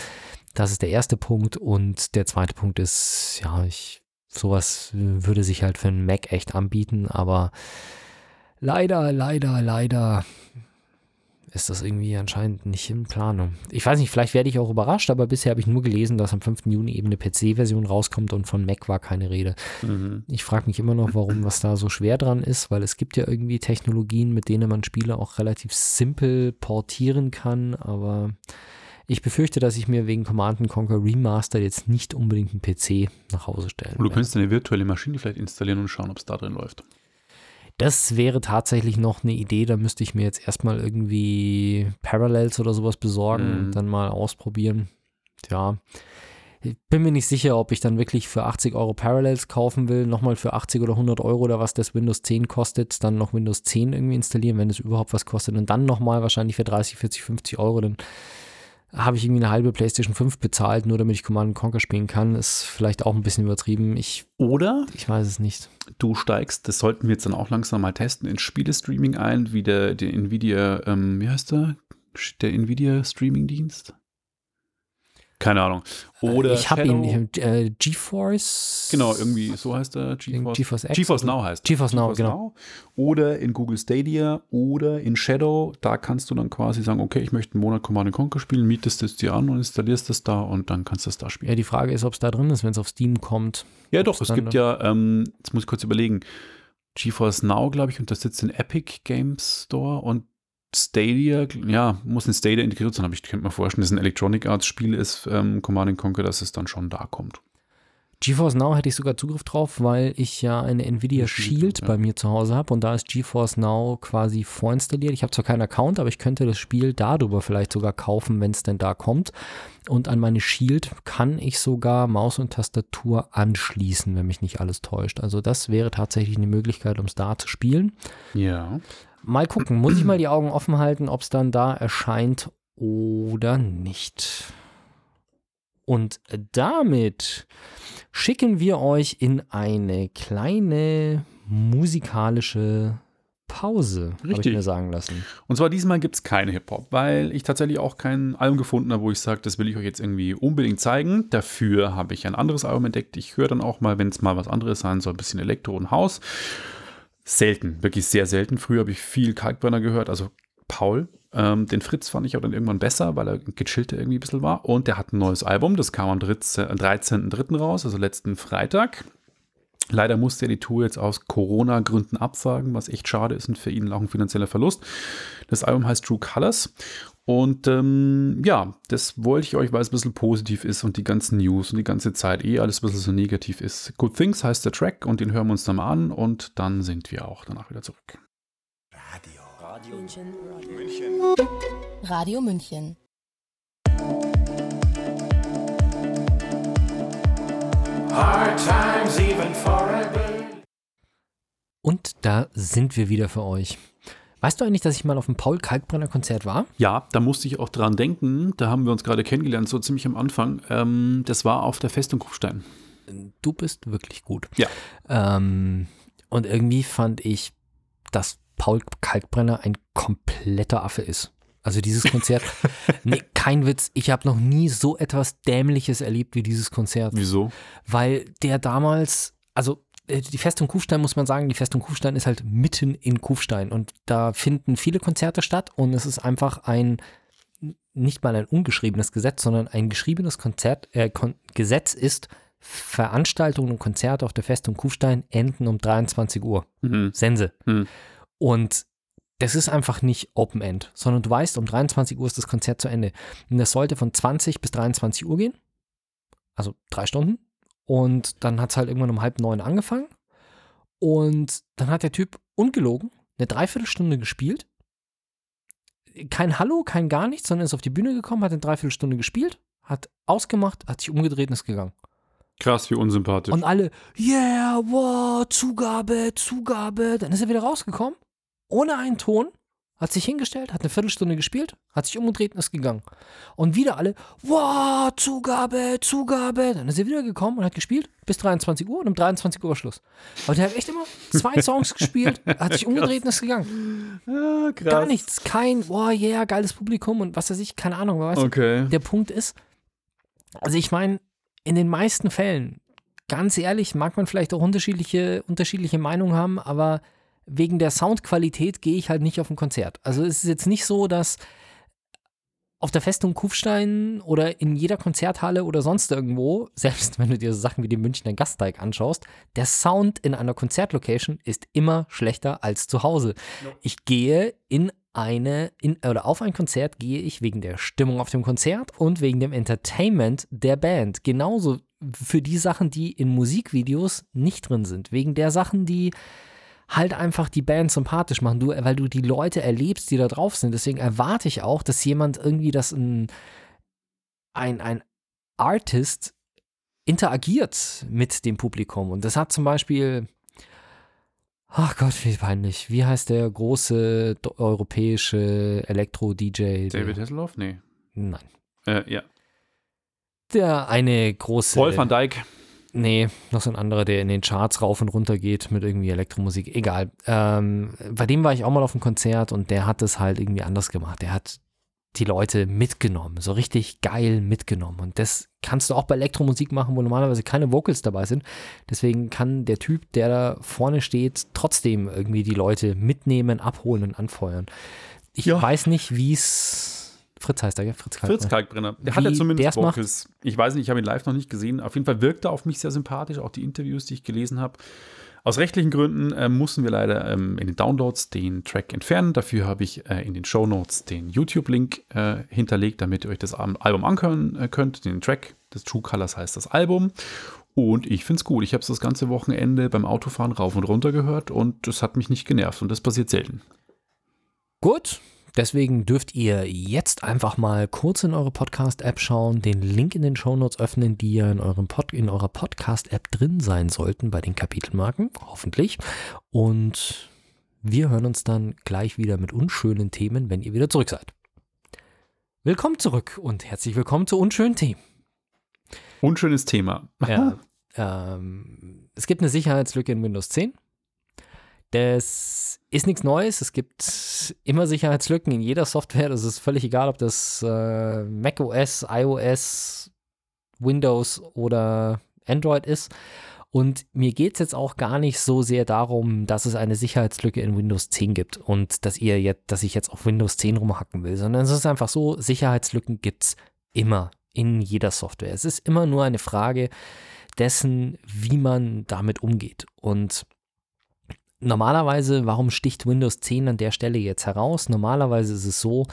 Das ist der erste Punkt. Und der zweite Punkt ist, ja, ich sowas würde sich halt für einen Mac echt anbieten, aber leider, leider, leider ist das irgendwie anscheinend nicht in Planung. Ich weiß nicht, vielleicht werde ich auch überrascht, aber bisher habe ich nur gelesen, dass am 5. Juni eben eine PC-Version rauskommt und von Mac war keine Rede. Mhm. Ich frage mich immer noch, warum was da so schwer dran ist, weil es gibt ja irgendwie Technologien, mit denen man Spiele auch relativ simpel portieren kann, aber ich befürchte, dass ich mir wegen Command Conquer Remastered jetzt nicht unbedingt einen PC nach Hause stellen Und du könntest eine virtuelle Maschine vielleicht installieren und schauen, ob es da drin läuft. Das wäre tatsächlich noch eine Idee. Da müsste ich mir jetzt erstmal irgendwie Parallels oder sowas besorgen mhm. und dann mal ausprobieren. Ja. Ich bin mir nicht sicher, ob ich dann wirklich für 80 Euro Parallels kaufen will, nochmal für 80 oder 100 Euro oder was das Windows 10 kostet, dann noch Windows 10 irgendwie installieren, wenn es überhaupt was kostet und dann nochmal wahrscheinlich für 30, 40, 50 Euro, dann habe ich irgendwie eine halbe PlayStation 5 bezahlt, nur damit ich Command Conquer spielen kann. Ist vielleicht auch ein bisschen übertrieben. Ich, Oder? Ich weiß es nicht. Du steigst, das sollten wir jetzt dann auch langsam mal testen, ins Spielestreaming ein, wie der, der Nvidia, ähm, wie heißt der? Der Nvidia Streaming-Dienst? Keine Ahnung. Oder ich habe ihn, äh, GeForce. Genau, irgendwie so heißt er. GeForce, GeForce, X GeForce Now heißt GeForce Now, genau. Now. Oder in Google Stadia oder in Shadow. Da kannst du dann quasi sagen, okay, ich möchte einen Monat Command Conquer spielen, mietest es dir an und installierst es da und dann kannst du es da spielen. Ja, die Frage ist, ob es da drin ist, wenn es auf Steam kommt. Ja, doch, es gibt ja, ähm, jetzt muss ich kurz überlegen, GeForce Now, glaube ich, unterstützt den Epic Games Store und Stadia, ja, muss in Stadia integriert sein, aber ich könnte mir vorstellen, dass ein Electronic Arts Spiel ist, ähm, Command Conquer, dass es dann schon da kommt. GeForce Now hätte ich sogar Zugriff drauf, weil ich ja eine Nvidia Shield, Shield ja. bei mir zu Hause habe und da ist GeForce Now quasi vorinstalliert. Ich habe zwar keinen Account, aber ich könnte das Spiel darüber vielleicht sogar kaufen, wenn es denn da kommt. Und an meine Shield kann ich sogar Maus und Tastatur anschließen, wenn mich nicht alles täuscht. Also das wäre tatsächlich eine Möglichkeit, um es da zu spielen. Ja. Mal gucken, muss ich mal die Augen offen halten, ob es dann da erscheint oder nicht. Und damit schicken wir euch in eine kleine musikalische Pause, habe ich mir sagen lassen. Und zwar diesmal gibt es keine Hip-Hop, weil ich tatsächlich auch kein Album gefunden habe, wo ich sage, das will ich euch jetzt irgendwie unbedingt zeigen. Dafür habe ich ein anderes Album entdeckt. Ich höre dann auch mal, wenn es mal was anderes sein soll, ein bisschen Elektro und Haus. Selten, wirklich sehr selten. Früher habe ich viel Kalkbrenner gehört, also Paul. Ähm, den Fritz fand ich auch dann irgendwann besser, weil er gechillter irgendwie ein bisschen war. Und der hat ein neues Album, das kam am 13 13.03. raus, also letzten Freitag. Leider musste er die Tour jetzt aus Corona-Gründen absagen, was echt schade ist und für ihn auch ein finanzieller Verlust. Das Album heißt True Colors. Und ähm, ja, das wollte ich euch, weil es ein bisschen positiv ist und die ganzen News und die ganze Zeit eh alles ein bisschen so negativ ist. Good Things heißt der Track und den hören wir uns dann mal an und dann sind wir auch danach wieder zurück. München. Radio München. Hard times even for a day. Und da sind wir wieder für euch. Weißt du eigentlich, dass ich mal auf dem Paul Kalkbrenner Konzert war? Ja, da musste ich auch dran denken. Da haben wir uns gerade kennengelernt, so ziemlich am Anfang. Ähm, das war auf der Festung Kufstein. Du bist wirklich gut. Ja. Ähm, und irgendwie fand ich, dass Paul Kalkbrenner ein kompletter Affe ist. Also dieses Konzert, nee, kein Witz, ich habe noch nie so etwas Dämliches erlebt wie dieses Konzert. Wieso? Weil der damals, also die Festung Kufstein muss man sagen, die Festung Kufstein ist halt mitten in Kufstein und da finden viele Konzerte statt und es ist einfach ein, nicht mal ein ungeschriebenes Gesetz, sondern ein geschriebenes Konzert, äh, Kon Gesetz ist, Veranstaltungen und Konzerte auf der Festung Kufstein enden um 23 Uhr. Mhm. Sense. Mhm. Und das ist einfach nicht Open End, sondern du weißt, um 23 Uhr ist das Konzert zu Ende. Und das sollte von 20 bis 23 Uhr gehen. Also drei Stunden. Und dann hat es halt irgendwann um halb neun angefangen. Und dann hat der Typ ungelogen eine Dreiviertelstunde gespielt. Kein Hallo, kein gar nichts, sondern ist auf die Bühne gekommen, hat eine Dreiviertelstunde gespielt, hat ausgemacht, hat sich umgedreht und ist gegangen. Krass, wie unsympathisch. Und alle, yeah, wow, Zugabe, Zugabe. Dann ist er wieder rausgekommen, ohne einen Ton, hat sich hingestellt, hat eine Viertelstunde gespielt, hat sich umgedreht und ist gegangen. Und wieder alle, wow, Zugabe, Zugabe. Dann ist er wieder gekommen und hat gespielt bis 23 Uhr und um 23 Uhr war Schluss. Aber der hat echt immer zwei Songs gespielt, hat sich umgedreht und ist gegangen. ah, krass. Gar nichts, kein, wow, yeah, geiles Publikum und was weiß ich, keine Ahnung. Weißt du, Okay. der Punkt ist, also ich meine, in den meisten Fällen, ganz ehrlich, mag man vielleicht auch unterschiedliche, unterschiedliche Meinungen haben, aber wegen der Soundqualität gehe ich halt nicht auf ein Konzert. Also es ist jetzt nicht so, dass auf der Festung Kufstein oder in jeder Konzerthalle oder sonst irgendwo, selbst wenn du dir so Sachen wie den Münchner Gasteig anschaust, der Sound in einer Konzertlocation ist immer schlechter als zu Hause. Ich gehe in eine, in, oder auf ein Konzert gehe ich wegen der Stimmung auf dem Konzert und wegen dem Entertainment der Band. Genauso für die Sachen, die in Musikvideos nicht drin sind. Wegen der Sachen, die halt einfach die Band sympathisch machen, du, weil du die Leute erlebst, die da drauf sind. Deswegen erwarte ich auch, dass jemand irgendwie das ein, ein, ein Artist interagiert mit dem Publikum. Und das hat zum Beispiel, ach Gott, wie peinlich, wie heißt der große europäische Elektro-DJ? David Hasselhoff? Nee. Nein. Äh, ja. Der eine große. Paul van Dijk. Nee, noch so ein anderer, der in den Charts rauf und runter geht mit irgendwie Elektromusik. Egal. Ähm, bei dem war ich auch mal auf einem Konzert und der hat das halt irgendwie anders gemacht. Der hat die Leute mitgenommen, so richtig geil mitgenommen. Und das kannst du auch bei Elektromusik machen, wo normalerweise keine Vocals dabei sind. Deswegen kann der Typ, der da vorne steht, trotzdem irgendwie die Leute mitnehmen, abholen und anfeuern. Ich Ja. weiß nicht, wie es. Fritz heißt er, gell? Fritz Kalkbrenner. Fritz Kalkbrenner. Der Wie hat ja zumindest? Vocals. Ich weiß nicht, ich habe ihn live noch nicht gesehen. Auf jeden Fall wirkt er auf mich sehr sympathisch, auch die Interviews, die ich gelesen habe. Aus rechtlichen Gründen äh, mussten wir leider ähm, in den Downloads den Track entfernen. Dafür habe ich äh, in den Show Notes den YouTube-Link äh, hinterlegt, damit ihr euch das Al- Album anhören äh, könnt. Den Track des True Colors heißt das Album. Und ich finde es gut. Ich habe es das ganze Wochenende beim Autofahren rauf und runter gehört und es hat mich nicht genervt und das passiert selten. Gut, deswegen dürft ihr jetzt einfach mal kurz in eure Podcast-App schauen, den Link in den Shownotes öffnen, die ja in, eurem Pod in eurer Podcast-App drin sein sollten bei den Kapitelmarken, hoffentlich. Und wir hören uns dann gleich wieder mit unschönen Themen, wenn ihr wieder zurück seid. Willkommen zurück und herzlich willkommen zu unschönen Themen. Unschönes Thema. Ja, ähm, es gibt eine Sicherheitslücke in Windows 10. Das ist nichts Neues. Es gibt immer Sicherheitslücken in jeder Software. Das ist völlig egal, ob das äh, Mac OS, iOS, Windows oder Android ist. Und mir geht es jetzt auch gar nicht so sehr darum, dass es eine Sicherheitslücke in Windows 10 gibt und dass ihr jetzt, dass ich jetzt auf Windows 10 rumhacken will, sondern es ist einfach so, Sicherheitslücken gibt es immer in jeder Software. Es ist immer nur eine Frage dessen, wie man damit umgeht. Und normalerweise, warum sticht Windows 10 an der Stelle jetzt heraus? Normalerweise ist es so,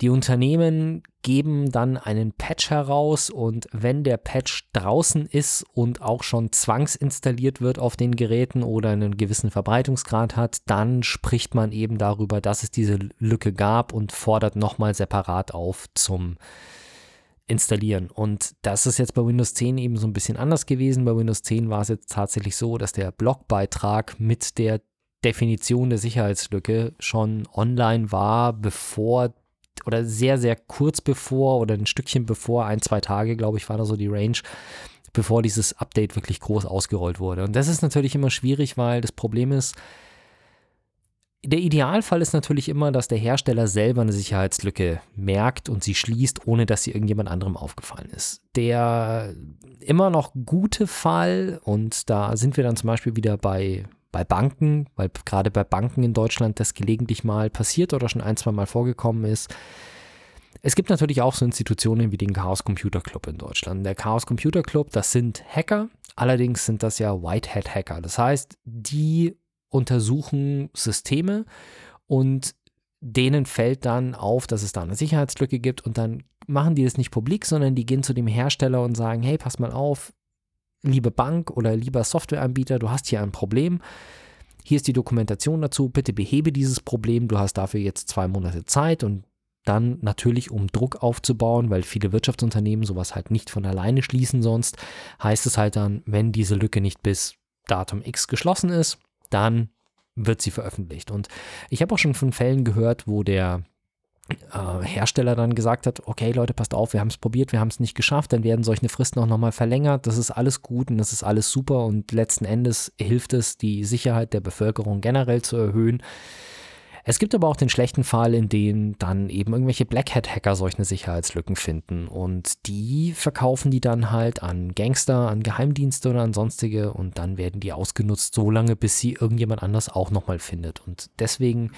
die Unternehmen geben dann einen Patch heraus und wenn der Patch draußen ist und auch schon zwangsinstalliert wird auf den Geräten oder einen gewissen Verbreitungsgrad hat, dann spricht man eben darüber, dass es diese Lücke gab und fordert nochmal separat auf zum installieren. Und das ist jetzt bei Windows 10 eben so ein bisschen anders gewesen. Bei Windows 10 war es jetzt tatsächlich so, dass der Blogbeitrag mit der Definition der Sicherheitslücke schon online war, bevor oder sehr, sehr kurz bevor oder ein Stückchen bevor, ein, zwei Tage, glaube ich, war da so die Range, bevor dieses Update wirklich groß ausgerollt wurde. Und das ist natürlich immer schwierig, weil das Problem ist, der Idealfall ist natürlich immer, dass der Hersteller selber eine Sicherheitslücke merkt und sie schließt, ohne dass sie irgendjemand anderem aufgefallen ist. Der immer noch gute Fall, und da sind wir dann zum Beispiel wieder bei, bei Banken, weil gerade bei Banken in Deutschland das gelegentlich mal passiert oder schon ein, zwei Mal vorgekommen ist. Es gibt natürlich auch so Institutionen wie den Chaos Computer Club in Deutschland. Der Chaos Computer Club, das sind Hacker, allerdings sind das ja White Hat Hacker. Das heißt, die untersuchen Systeme und denen fällt dann auf, dass es da eine Sicherheitslücke gibt und dann machen die das nicht publik, sondern die gehen zu dem Hersteller und sagen, hey, pass mal auf, liebe Bank oder lieber Softwareanbieter, du hast hier ein Problem. Hier ist die Dokumentation dazu, bitte behebe dieses Problem, du hast dafür jetzt zwei Monate Zeit und dann natürlich, um Druck aufzubauen, weil viele Wirtschaftsunternehmen sowas halt nicht von alleine schließen sonst, heißt es halt dann, wenn diese Lücke nicht bis Datum X geschlossen ist, dann wird sie veröffentlicht. Und ich habe auch schon von Fällen gehört, wo der äh, Hersteller dann gesagt hat, okay Leute, passt auf, wir haben es probiert, wir haben es nicht geschafft, dann werden solche Fristen auch nochmal verlängert, das ist alles gut und das ist alles super und letzten Endes hilft es, die Sicherheit der Bevölkerung generell zu erhöhen. Es gibt aber auch den schlechten Fall, in dem dann eben irgendwelche Black Hat Hacker solche Sicherheitslücken finden und die verkaufen die dann halt an Gangster, an Geheimdienste oder an sonstige und dann werden die ausgenutzt, so lange bis sie irgendjemand anders auch nochmal findet. Und deswegen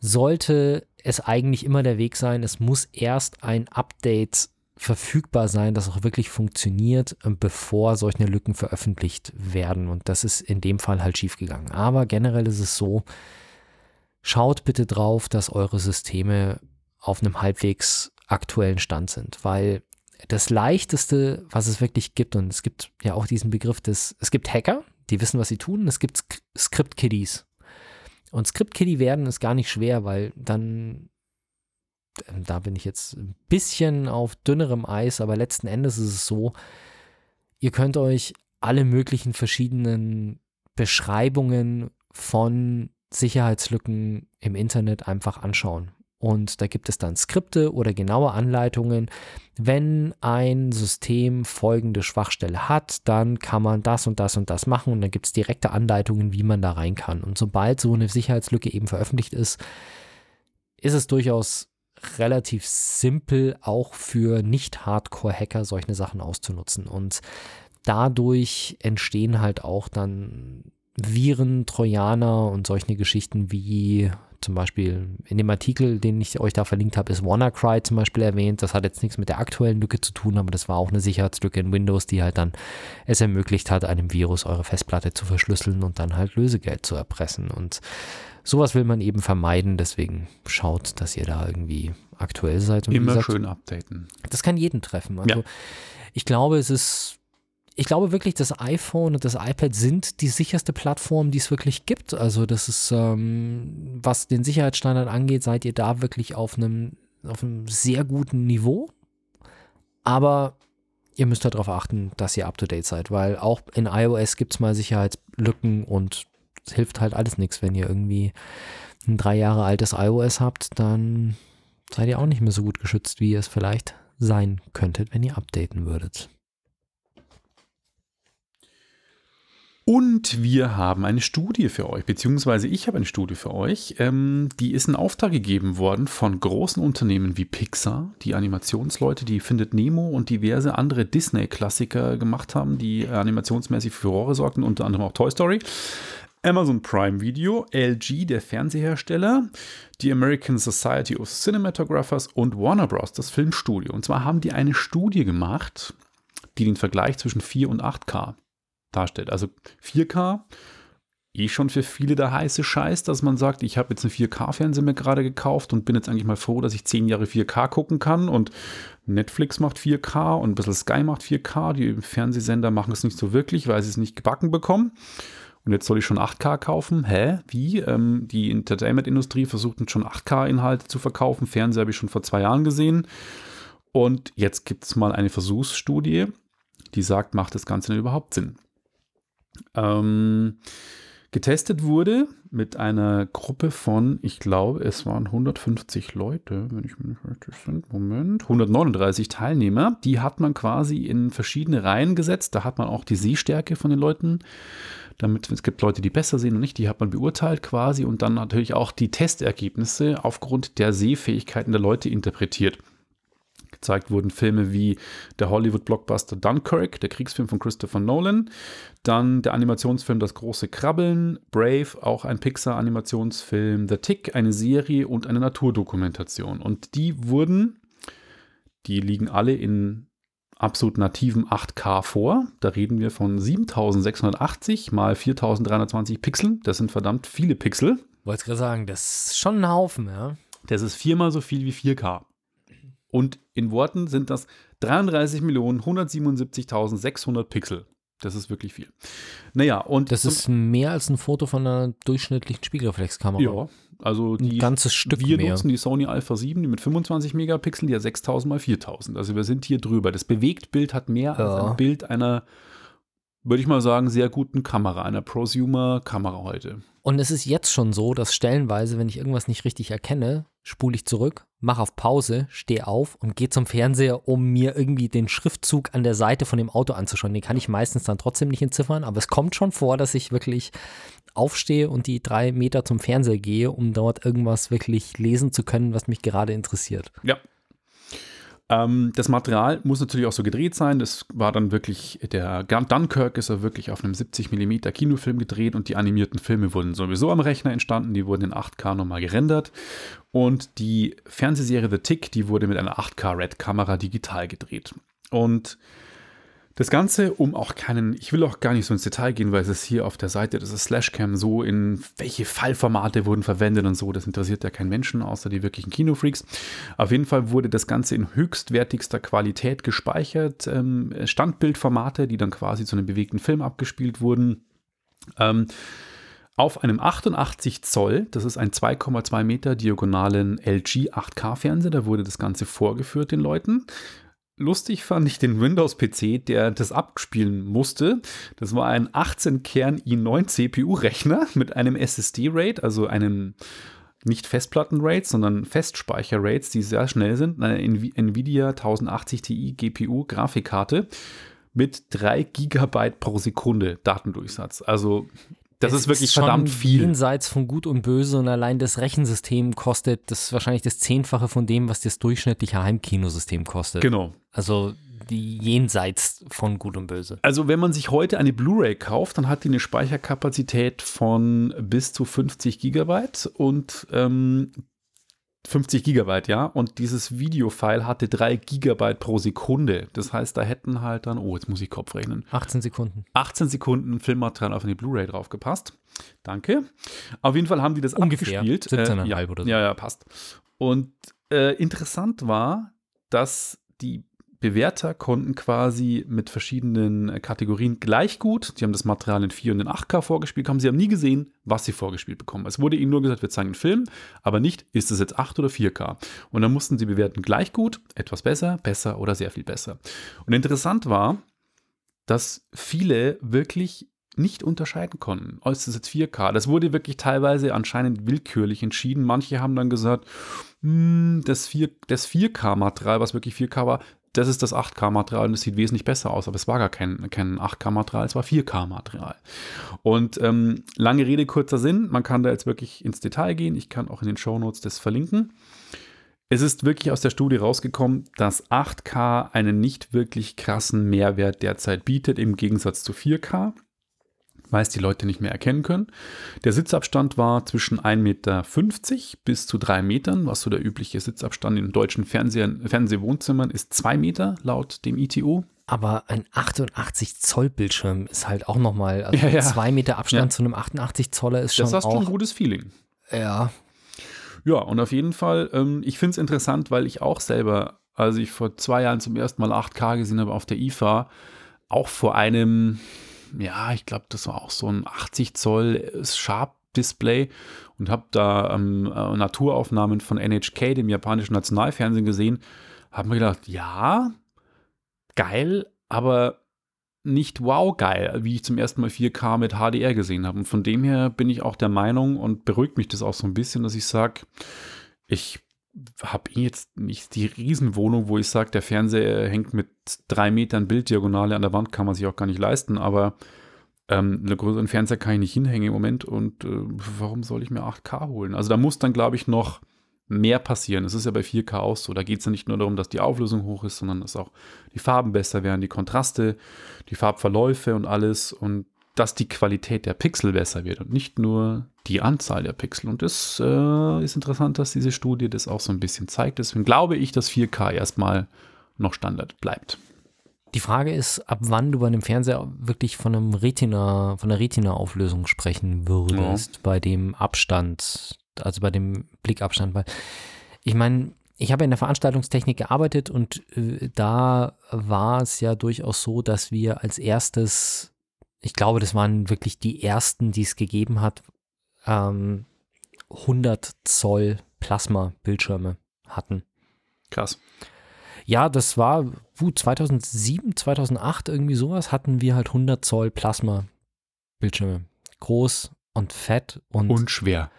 sollte es eigentlich immer der Weg sein, es muss erst ein Update verfügbar sein, das auch wirklich funktioniert, bevor solche Lücken veröffentlicht werden. Und das ist in dem Fall halt schiefgegangen. Aber generell ist es so, schaut bitte drauf, dass eure Systeme auf einem halbwegs aktuellen Stand sind, weil das leichteste, was es wirklich gibt, und es gibt ja auch diesen Begriff des, es gibt Hacker, die wissen, was sie tun, es gibt Script-Kiddies. Und Script-Kiddie werden ist gar nicht schwer, weil dann, da bin ich jetzt ein bisschen auf dünnerem Eis, aber letzten Endes ist es so, ihr könnt euch alle möglichen verschiedenen Beschreibungen von Sicherheitslücken im Internet einfach anschauen. Und da gibt es dann Skripte oder genaue Anleitungen. Wenn ein System folgende Schwachstelle hat, dann kann man das und das und das machen und dann gibt es direkte Anleitungen, wie man da rein kann. Und sobald so eine Sicherheitslücke eben veröffentlicht ist, ist es durchaus relativ simpel, auch für Nicht-Hardcore-Hacker solche Sachen auszunutzen. Und dadurch entstehen halt auch dann Viren, Trojaner und solche Geschichten wie zum Beispiel in dem Artikel, den ich euch da verlinkt habe, ist WannaCry zum Beispiel erwähnt. Das hat jetzt nichts mit der aktuellen Lücke zu tun, aber das war auch eine Sicherheitslücke in Windows, die halt dann es ermöglicht hat, einem Virus eure Festplatte zu verschlüsseln und dann halt Lösegeld zu erpressen. Und sowas will man eben vermeiden, deswegen schaut, dass ihr da irgendwie aktuell seid. Und Immer gesagt, schön updaten. Das kann jeden treffen. Also Ja. ich glaube, es ist ich glaube wirklich, das iPhone und das iPad sind die sicherste Plattform, die es wirklich gibt. Also das ist, ähm, was den Sicherheitsstandard angeht, seid ihr da wirklich auf einem, auf einem sehr guten Niveau. Aber ihr müsst halt darauf achten, dass ihr up-to-date seid, weil auch in iOS gibt es mal Sicherheitslücken und es hilft halt alles nichts, wenn ihr irgendwie ein drei Jahre altes iOS habt, dann seid ihr auch nicht mehr so gut geschützt, wie ihr es vielleicht sein könntet, wenn ihr updaten würdet. Und wir haben eine Studie für euch, beziehungsweise ich habe eine Studie für euch. Ähm, die ist in Auftrag gegeben worden von großen Unternehmen wie Pixar, die Animationsleute, die Findet Nemo und diverse andere Disney-Klassiker gemacht haben, die animationsmäßig für Furore sorgten, unter anderem auch Toy Story. Amazon Prime Video, LG, der Fernsehersteller, die American Society of Cinematographers und Warner Bros., das Filmstudio. Und zwar haben die eine Studie gemacht, die den Vergleich zwischen 4 und 8K darstellt. Also 4K, eh schon für viele der heiße Scheiß, dass man sagt, ich habe jetzt einen 4K-Fernseher mir gerade gekauft und bin jetzt eigentlich mal froh, dass ich 10 Jahre 4K gucken kann und Netflix macht 4K und ein bisschen Sky macht 4K. Die Fernsehsender machen es nicht so wirklich, weil sie es nicht gebacken bekommen. Und jetzt soll ich schon 8K kaufen? Hä? Wie? Ähm, die Entertainment-Industrie versucht schon 8K-Inhalte zu verkaufen. Fernseher habe ich schon vor zwei Jahren gesehen. Und jetzt gibt es mal eine Versuchsstudie, die sagt, macht das Ganze denn überhaupt Sinn? Ähm, getestet wurde mit einer Gruppe von, ich glaube, es waren 150 Leute, wenn ich mich richtig bin. Moment, 139 Teilnehmer. Die hat man quasi in verschiedene Reihen gesetzt. Da hat man auch die Sehstärke von den Leuten damit es gibt Leute, die besser sehen und nicht, die hat man beurteilt quasi und dann natürlich auch die Testergebnisse aufgrund der Sehfähigkeiten der Leute interpretiert. Gezeigt wurden Filme wie der Hollywood-Blockbuster Dunkirk, der Kriegsfilm von Christopher Nolan, dann der Animationsfilm Das große Krabbeln, Brave, auch ein Pixar-Animationsfilm, The Tick, eine Serie und eine Naturdokumentation. Und die wurden, die liegen alle in absolut nativen 8K vor. Da reden wir von 7680 mal 4320 Pixeln. Das sind verdammt viele Pixel. Wollte gerade sagen, das ist schon ein Haufen, ja. Das ist viermal so viel wie 4K. Und in Worten sind das 33.177.600 Pixel. Das ist wirklich viel. Naja, und. Das ist mehr als ein Foto von einer durchschnittlichen Spiegelreflexkamera. Ja, also die. Ein ganzes Stück wir mehr. nutzen die Sony Alpha 7, die mit 25 Megapixeln, die hat 6000 mal 4000. Also wir sind hier drüber. Das Bewegtbild hat mehr Ja. als ein Bild einer, würde ich mal sagen, sehr guten Kamera, einer Prosumer-Kamera heute. Und es ist jetzt schon so, dass stellenweise, wenn ich irgendwas nicht richtig erkenne, spule ich zurück, mache auf Pause, stehe auf und gehe zum Fernseher, um mir irgendwie den Schriftzug an der Seite von dem Auto anzuschauen. Den kann ich meistens dann trotzdem nicht entziffern, aber es kommt schon vor, dass ich wirklich aufstehe und die drei Meter zum Fernseher gehe, um dort irgendwas wirklich lesen zu können, was mich gerade interessiert. Ja. Ähm, das Material muss natürlich auch so gedreht sein. Das war dann wirklich, der Dunkirk ist ja wirklich auf einem 70 mm Kinofilm gedreht und die animierten Filme wurden sowieso am Rechner entstanden. Die wurden in 8K nochmal gerendert. Und die Fernsehserie The Tick, die wurde mit einer 8K Red-Kamera digital gedreht. Und das Ganze, um auch keinen, ich will auch gar nicht so ins Detail gehen, weil es ist hier auf der Seite, das ist Slashcam so, in welche Fallformate wurden verwendet und so, das interessiert ja keinen Menschen, außer die wirklichen Kinofreaks. Auf jeden Fall wurde das Ganze in höchstwertigster Qualität gespeichert, ähm, Standbildformate, die dann quasi zu einem bewegten Film abgespielt wurden. Ähm, auf einem 88 Zoll, das ist ein 2,2 Meter diagonalen LG 8K-Fernseher, da wurde das Ganze vorgeführt den Leuten. Lustig fand ich den Windows-PC, der das abspielen musste. Das war ein 18-Kern i9 CPU-Rechner mit einem SSD-Rate, also einem nicht Festplatten-Rates, sondern Festspeicher-Rates, die sehr schnell sind. Eine Nvi- Nvidia 1080 Ti GPU-Grafikkarte mit 3 Gigabyte pro Sekunde Datendurchsatz. Also das Es ist wirklich schon verdammt viel. Jenseits von Gut und Böse und allein das Rechensystem kostet das wahrscheinlich das Zehnfache von dem, was das durchschnittliche Heimkinosystem kostet. Genau. Also die jenseits von Gut und Böse. Also wenn man sich heute eine Blu-ray kauft, dann hat die eine Speicherkapazität von bis zu 50 Gigabyte und ähm, 50 Gigabyte, ja. Und dieses Videofile hatte 3 Gigabyte pro Sekunde. Das heißt, da hätten halt dann, oh, jetzt muss ich Kopf rechnen, 18 Sekunden. 18 Sekunden Filmmaterial auf eine Blu-ray draufgepasst. Danke. Auf jeden Fall haben die das Ungefähr. abgespielt. 17,5 ja, oder so. Ja, ja, passt. Und äh, interessant war, dass die Bewerter konnten quasi mit verschiedenen äh, Kategorien gleich gut, die haben das Material in 4 und in 8K vorgespielt, haben sie haben nie gesehen, was sie vorgespielt bekommen. Es wurde ihnen nur gesagt, wir zeigen einen Film, aber nicht, ist es jetzt 8 oder 4K. Und dann mussten sie bewerten gleich gut, etwas besser, besser oder sehr viel besser. Und interessant war, dass viele wirklich nicht unterscheiden konnten. Oh, ist das jetzt 4K? Das wurde wirklich teilweise anscheinend willkürlich entschieden. Manche haben dann gesagt, hm, das, 4, das 4K-Material, was wirklich 4K war, das ist das 8K-Material und es sieht wesentlich besser aus, aber es war gar kein, kein 8K-Material, es war 4K-Material. Und ähm, lange Rede, kurzer Sinn, man kann da jetzt wirklich ins Detail gehen, ich kann auch in den Shownotes das verlinken. Es ist wirklich aus der Studie rausgekommen, dass 8K einen nicht wirklich krassen Mehrwert derzeit bietet, im Gegensatz zu 4K weil es die Leute nicht mehr erkennen können. Der Sitzabstand war zwischen 1,50 Meter bis zu 3 Metern, was so der übliche Sitzabstand in deutschen Fernsehern, Fernsehwohnzimmern ist 2 Meter laut dem ITU. Aber ein 88 Zoll Bildschirm ist halt auch nochmal, also Ja, ja. zwei Meter Abstand Ja. zu einem 88 Zoller ist schon Das hast du auch, ein gutes Feeling. ja, Ja, und auf jeden Fall, ähm, ich finde es interessant, weil ich auch selber, als ich vor zwei Jahren zum ersten Mal 8K gesehen habe auf der IFA, auch vor einem, ja, ich glaube, das war auch so ein 80 Zoll Sharp-Display und habe da ähm, äh, Naturaufnahmen von NHK, dem japanischen Nationalfernsehen, gesehen, habe mir gedacht, ja, geil, aber nicht wow geil, wie ich zum ersten Mal 4K mit HDR gesehen habe. Und von dem her bin ich auch der Meinung und beruhigt mich das auch so ein bisschen, dass ich sage, ich habe eh jetzt nicht die Riesenwohnung, wo ich sage, der Fernseher hängt mit drei Metern Bilddiagonale an der Wand, kann man sich auch gar nicht leisten, aber ähm, einen größeren Fernseher kann ich nicht hinhängen im Moment und äh, warum soll ich mir 8K holen? Also da muss dann, glaube ich, noch mehr passieren. Es ist ja bei 4K auch so. Da geht es ja nicht nur darum, dass die Auflösung hoch ist, sondern dass auch die Farben besser werden, die Kontraste, die Farbverläufe und alles und dass die Qualität der Pixel besser wird und nicht nur die Anzahl der Pixel. Und das äh, ist interessant, dass diese Studie das auch so ein bisschen zeigt. Deswegen glaube ich, dass 4K erstmal noch Standard bleibt. Die Frage ist, ab wann du bei einem Fernseher wirklich von einem Retina, von einer Retina-Auflösung sprechen würdest, bei dem Abstand, also bei dem Blickabstand, weil ich meine, ich habe in der Veranstaltungstechnik gearbeitet und äh, da war es ja durchaus so, dass wir als erstes, ich glaube, das waren wirklich die ersten, die es gegeben hat, ähm, 100 Zoll Plasma-Bildschirme hatten. Krass. Ja, das war uh, 2007, 2008 irgendwie sowas, hatten wir halt 100 Zoll Plasma-Bildschirme. Groß und fett und, Und schwer.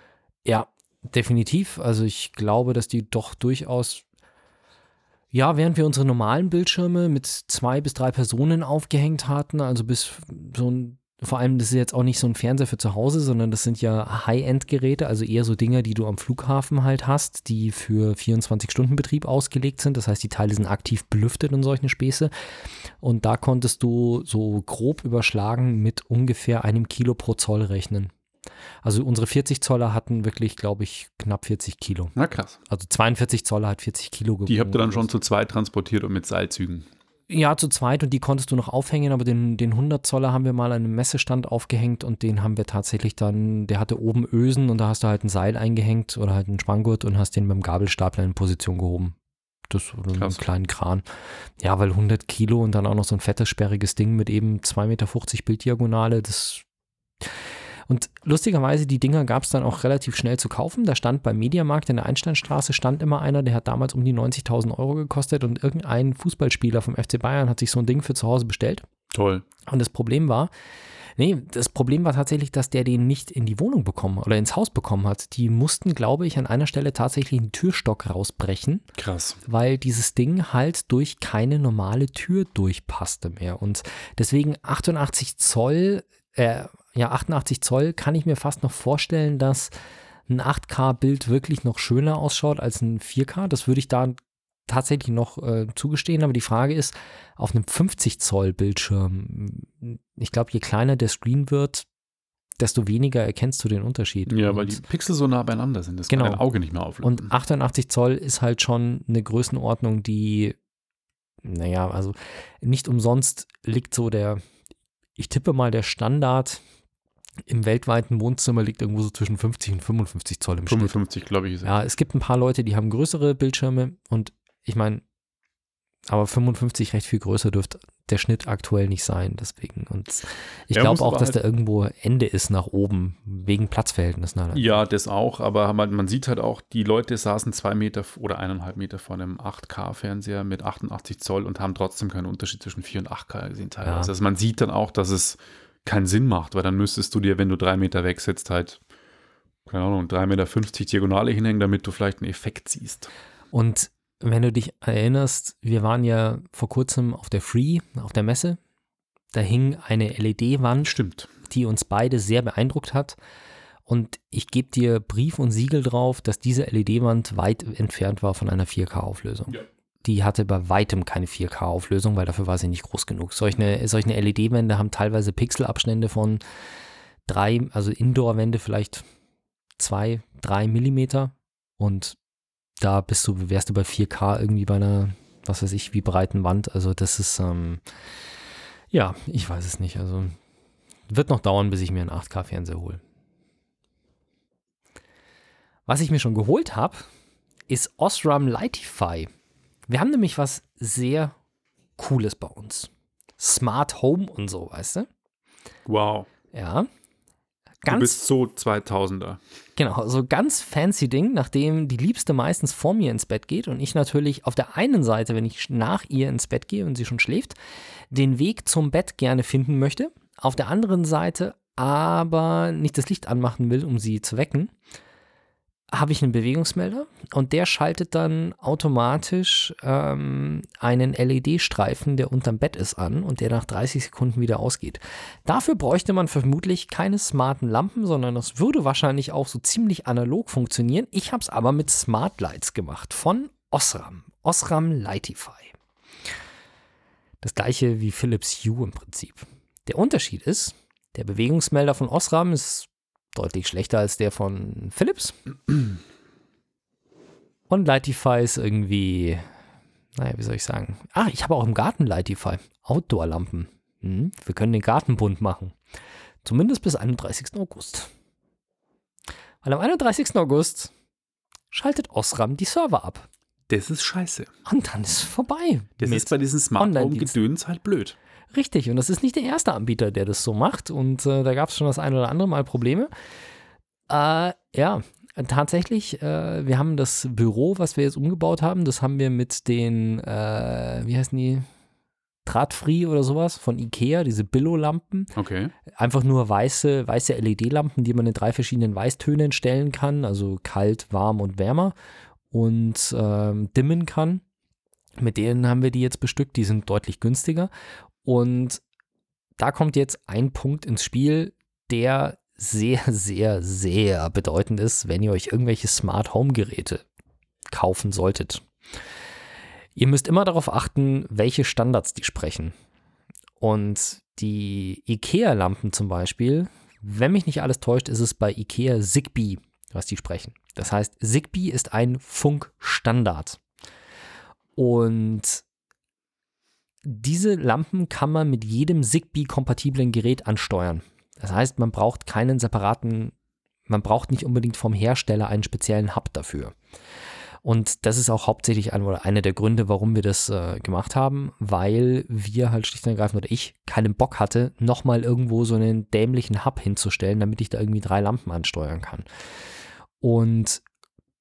ja, definitiv. Also ich glaube, dass die doch durchaus, ja, während wir unsere normalen Bildschirme mit zwei bis drei Personen aufgehängt hatten, also bis so ein, vor allem, das ist jetzt auch nicht so ein Fernseher für zu Hause, sondern das sind ja High-End-Geräte, also eher so Dinger, die du am Flughafen halt hast, die für 24-Stunden-Betrieb ausgelegt sind. Das heißt, die Teile sind aktiv belüftet und solche Späße. Und da konntest du so grob überschlagen mit ungefähr einem Kilo pro Zoll rechnen. Also unsere 40 Zoller hatten wirklich, glaube ich, knapp 40 Kilo. Na krass. Also 42 Zoller hat 40 Kilo gewogen. Die habt ihr dann schon zu zweit transportiert und mit Seilzügen. Ja, zu zweit und die konntest du noch aufhängen, aber den, den 100 Zoller haben wir mal an einem Messestand aufgehängt und den haben wir tatsächlich dann, der hatte oben Ösen und da hast du halt ein Seil eingehängt oder halt einen Spanngurt und hast den beim Gabelstapler in Position gehoben. Das oder einen Krass. kleinen Kran. Ja, weil 100 Kilo und dann auch noch so ein fettes, sperriges Ding mit eben 2,50 Meter Bilddiagonale, das und lustigerweise, die Dinger gab es dann auch relativ schnell zu kaufen. Da stand beim Mediamarkt in der Einsteinstraße stand immer einer, der hat damals um die 90.000 Euro gekostet und irgendein Fußballspieler vom FC Bayern hat sich so ein Ding für zu Hause bestellt. Toll. Und das Problem war, nee, das Problem war tatsächlich, dass der den nicht in die Wohnung bekommen oder ins Haus bekommen hat. Die mussten, glaube ich, an einer Stelle tatsächlich einen Türstock rausbrechen Krass. weil dieses Ding halt durch keine normale Tür durchpasste mehr. Und deswegen 88 Zoll, äh, ja, 88 Zoll kann ich mir fast noch vorstellen, dass ein 8K-Bild wirklich noch schöner ausschaut als ein 4K. Das würde ich da tatsächlich noch äh, zugestehen. Aber die Frage ist, auf einem 50 Zoll Bildschirm, ich glaube, je kleiner der Screen wird, desto weniger erkennst du den Unterschied. Ja, weil Und- die Pixel so nah beieinander sind. Das Genau. kann dein Auge nicht mehr auflösen. und 88 Zoll ist halt schon eine Größenordnung, die, naja, also nicht umsonst liegt so der, ich tippe mal, der Standard im weltweiten Wohnzimmer liegt irgendwo so zwischen 50 und 55 Zoll im Schnitt. 55, glaube ich, ist Ja, es gibt ein paar Leute, die haben größere Bildschirme und ich meine, Aber 55 recht viel größer dürfte der Schnitt aktuell nicht sein. Deswegen. Und ich Ja, glaube auch, dass halt- da irgendwo Ende ist nach oben, wegen Platzverhältnissen. Halt. Ja, das auch, aber man, man sieht halt auch, die Leute saßen zwei Meter oder eineinhalb Meter vor einem 8K-Fernseher mit 88 Zoll und haben trotzdem keinen Unterschied zwischen 4 und 8K gesehen teilweise. Ja. Also man sieht dann auch, dass es keinen Sinn macht, weil dann müsstest du dir, wenn du drei Meter weg sitzt, halt, keine Ahnung, 3,50 Meter Diagonale hinhängen, damit du vielleicht einen Effekt siehst. Und wenn du dich erinnerst, wir waren ja vor kurzem auf der Free, auf der Messe. Da hing eine LED-Wand, Stimmt. die uns beide sehr beeindruckt hat. Und ich gebe dir Brief und Siegel drauf, dass diese LED-Wand weit entfernt war von einer 4K-Auflösung. Ja. Die hatte bei weitem keine 4K-Auflösung, weil dafür war sie nicht groß genug. Solche, solche LED-Wände haben teilweise Pixelabstände von drei, also Indoor-Wände vielleicht zwei, drei Millimeter. Und da bist du, wärst du bei 4K irgendwie bei einer, was weiß ich, wie breiten Wand. Also das ist, ähm, ja, ich weiß es nicht. Also wird noch dauern, bis ich mir einen 8K-Fernseher hole. Was ich mir schon geholt habe, ist Osram Lightify. Wir haben nämlich was sehr Cooles bei uns. Smart Home und so, weißt du? Wow. Ja. du Ganz bist so 2000er. Genau, so ganz fancy Ding, nachdem die Liebste meistens vor mir ins Bett geht und ich natürlich auf der einen Seite, wenn ich nach ihr ins Bett gehe und sie schon schläft, den Weg zum Bett gerne finden möchte. Auf der anderen Seite aber nicht das Licht anmachen will, um sie zu wecken, habe ich einen Bewegungsmelder und der schaltet dann automatisch ähm, einen LED-Streifen, der unterm Bett ist, an und der nach 30 Sekunden wieder ausgeht. Dafür bräuchte man vermutlich keine smarten Lampen, sondern das würde wahrscheinlich auch so ziemlich analog funktionieren. Ich habe es aber mit Smart Lights gemacht von Osram. Osram Lightify. Das gleiche wie Philips Hue im Prinzip. Der Unterschied ist, der Bewegungsmelder von Osram ist deutlich schlechter als der von Philips. Und Lightify ist irgendwie, naja, wie soll ich sagen? Ah, ich habe auch im Garten Lightify. Outdoor-Lampen. Hm, wir können den Garten bunt machen. Zumindest bis 31. August. Weil am 31. August schaltet Osram die Server ab. Das ist scheiße. Und dann ist vorbei. Das ist bei diesen Smart Home Online-Diensten. Gedöns halt blöd. Richtig, und das ist nicht der erste Anbieter, der das so macht. Und äh, da gab es schon das ein oder andere Mal Probleme. Äh, ja, tatsächlich, äh, wir haben das Büro, was wir jetzt umgebaut haben, das haben wir mit den, äh, wie heißen die? Drahtfree oder sowas von Ikea, diese Billo-Lampen. Okay. Einfach nur weiße, weiße LED-Lampen, die man in drei verschiedenen Weißtönen stellen kann, also kalt, warm und wärmer und ähm, dimmen kann. Mit denen haben wir die jetzt bestückt, die sind deutlich günstiger. Und da kommt jetzt ein Punkt ins Spiel, der sehr, sehr, sehr bedeutend ist, wenn ihr euch irgendwelche Smart Home Geräte kaufen solltet. Ihr müsst immer darauf achten, welche Standards die sprechen. Und die IKEA-Lampen zum Beispiel, wenn mich nicht alles täuscht, ist es bei IKEA Zigbee, was die sprechen. Das heißt, Zigbee ist ein Funkstandard. Und diese Lampen kann man mit jedem Zigbee-kompatiblen Gerät ansteuern. Das heißt, man braucht keinen separaten, man braucht nicht unbedingt vom Hersteller einen speziellen Hub dafür. Und das ist auch hauptsächlich ein, oder einer der Gründe, warum wir das äh, gemacht haben, weil wir halt schlicht und ergreifend oder ich keinen Bock hatte, nochmal irgendwo so einen dämlichen Hub hinzustellen, damit ich da irgendwie drei Lampen ansteuern kann. Und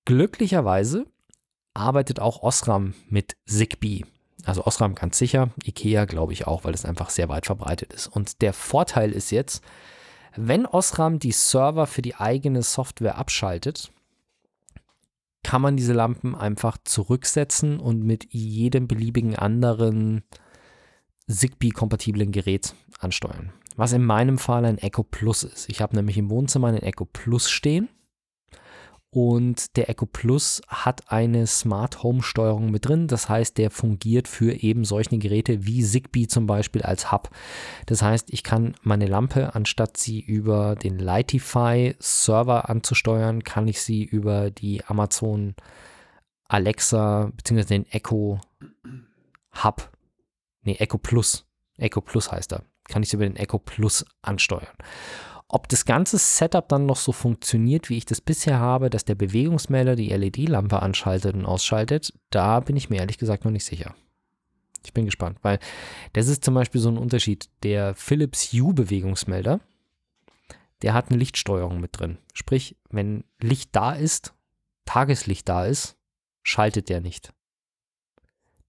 glücklicherweise arbeitet auch Osram mit Zigbee. Also Osram ganz sicher, Ikea glaube ich auch, weil es einfach sehr weit verbreitet ist. Und der Vorteil ist jetzt, wenn Osram die Server für die eigene Software abschaltet, kann man diese Lampen einfach zurücksetzen und mit jedem beliebigen anderen Zigbee-kompatiblen Gerät ansteuern. Was in meinem Fall ein Echo Plus ist. Ich habe nämlich im Wohnzimmer einen Echo Plus stehen und der Echo Plus hat eine Smart Home Steuerung mit drin. Das heißt, der fungiert für eben solche Geräte wie Zigbee zum Beispiel als Hub. Das heißt, ich kann meine Lampe, anstatt sie über den Lightify Server anzusteuern, kann ich sie über die Amazon Alexa bzw. den Echo Hub, nee, Echo Plus, Echo Plus heißt er, kann ich sie über den Echo Plus ansteuern. Ob das ganze Setup dann noch so funktioniert, wie ich das bisher habe, dass der Bewegungsmelder die LED-Lampe anschaltet und ausschaltet, da bin ich mir ehrlich gesagt noch nicht sicher. Ich bin gespannt, weil das ist zum Beispiel so ein Unterschied. Der Philips Hue Bewegungsmelder, der hat eine Lichtsteuerung mit drin. Sprich, wenn Licht da ist, Tageslicht da ist, schaltet der nicht.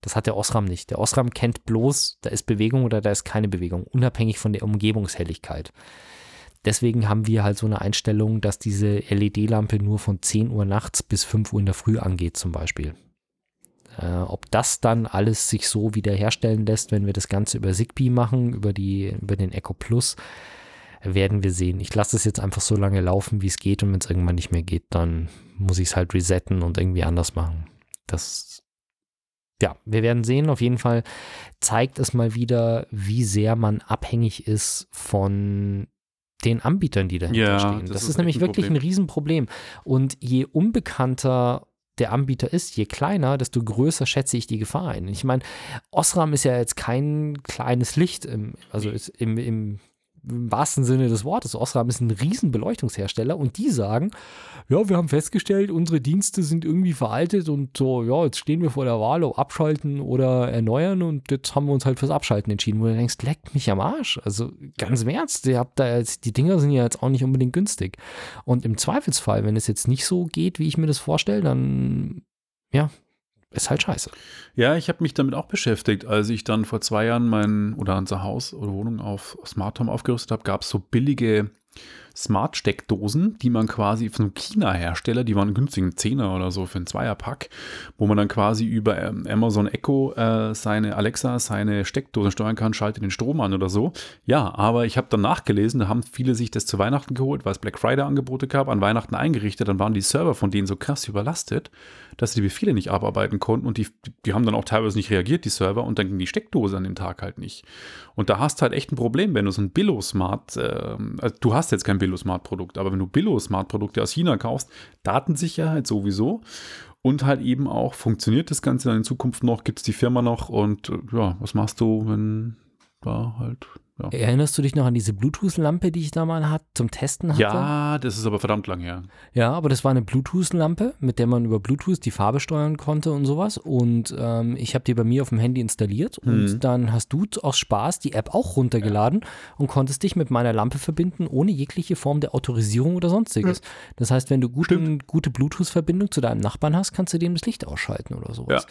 Das hat der Osram nicht. Der Osram kennt bloß, da ist Bewegung oder da ist keine Bewegung, unabhängig von der Umgebungshelligkeit. Deswegen haben wir halt so eine Einstellung, dass diese LED-Lampe nur von 10 Uhr nachts bis 5 Uhr in der Früh angeht, zum Beispiel. Äh, ob das dann alles sich so wiederherstellen lässt, wenn wir das Ganze über Zigbee machen, über, die, über den Echo Plus, werden wir sehen. Ich lasse es jetzt einfach so lange laufen, wie es geht und wenn es irgendwann nicht mehr geht, dann muss ich es halt resetten und irgendwie anders machen. Das, ja, wir werden sehen. Auf jeden Fall zeigt es mal wieder, wie sehr man abhängig ist von den Anbietern, die dahinter Ja, stehen. das Das, ist ist, nämlich ein wirklich ein Riesenproblem. Und je unbekannter der Anbieter ist, je kleiner, desto größer schätze ich die Gefahr ein. Ich meine, Osram ist ja jetzt kein kleines Licht, im, also im, im, im wahrsten Sinne des Wortes. Osram ist ein riesen Beleuchtungshersteller und die sagen, ja, wir haben festgestellt, unsere Dienste sind irgendwie veraltet und so, ja, jetzt stehen wir vor der Wahl, ob abschalten oder erneuern und jetzt haben wir uns halt fürs Abschalten entschieden, wo du denkst, leckt mich am Arsch. Also ganz im Ernst, ihr habt da jetzt, die Dinger sind ja jetzt auch nicht unbedingt günstig. Und im Zweifelsfall, wenn es jetzt nicht so geht, wie ich mir das vorstelle, dann, ja, ist halt scheiße. Ja, ich habe mich damit auch beschäftigt. Als ich dann vor zwei Jahren mein oder unser Haus oder Wohnung auf Smart Home aufgerüstet habe, gab es so billige Smart-Steckdosen, die man quasi von China-Hersteller, die waren günstig, ein Zehner oder so für einen Zweierpack, wo man dann quasi über ähm, Amazon Echo äh, seine Alexa, seine Steckdosen steuern kann, schaltet den Strom an oder so. Ja, aber ich habe dann nachgelesen, da haben viele sich das zu Weihnachten geholt, weil es Black Friday-Angebote gab, an Weihnachten eingerichtet, dann waren die Server von denen so krass überlastet, dass sie die Befehle nicht abarbeiten konnten und die, die haben dann auch teilweise nicht reagiert, die Server, und dann ging die Steckdose an dem Tag halt nicht. Und da hast du halt echt ein Problem, wenn du so ein Billo-Smart, äh, also du hast jetzt kein Billo-Smart-Produkt, aber wenn du Billo-Smart-Produkte aus China kaufst, Datensicherheit sowieso. Und halt eben auch, funktioniert das Ganze dann in Zukunft noch, gibt es die Firma noch? Und äh, ja, was machst du, wenn da halt, ja. Erinnerst du dich noch an diese Bluetooth-Lampe, die ich da mal hat, zum Testen hatte? Ja, das ist aber verdammt lang her. Ja, aber das war eine Bluetooth-Lampe, mit der man über Bluetooth die Farbe steuern konnte und sowas. Und ähm, ich habe die bei mir auf dem Handy installiert Mhm. und dann hast du aus Spaß die App auch runtergeladen und konntest dich mit meiner Lampe verbinden, ohne jegliche Form der Autorisierung oder sonstiges. Das heißt, wenn du guten, gute Bluetooth-Verbindung zu deinem Nachbarn hast, kannst du dem das Licht ausschalten oder sowas. Ja.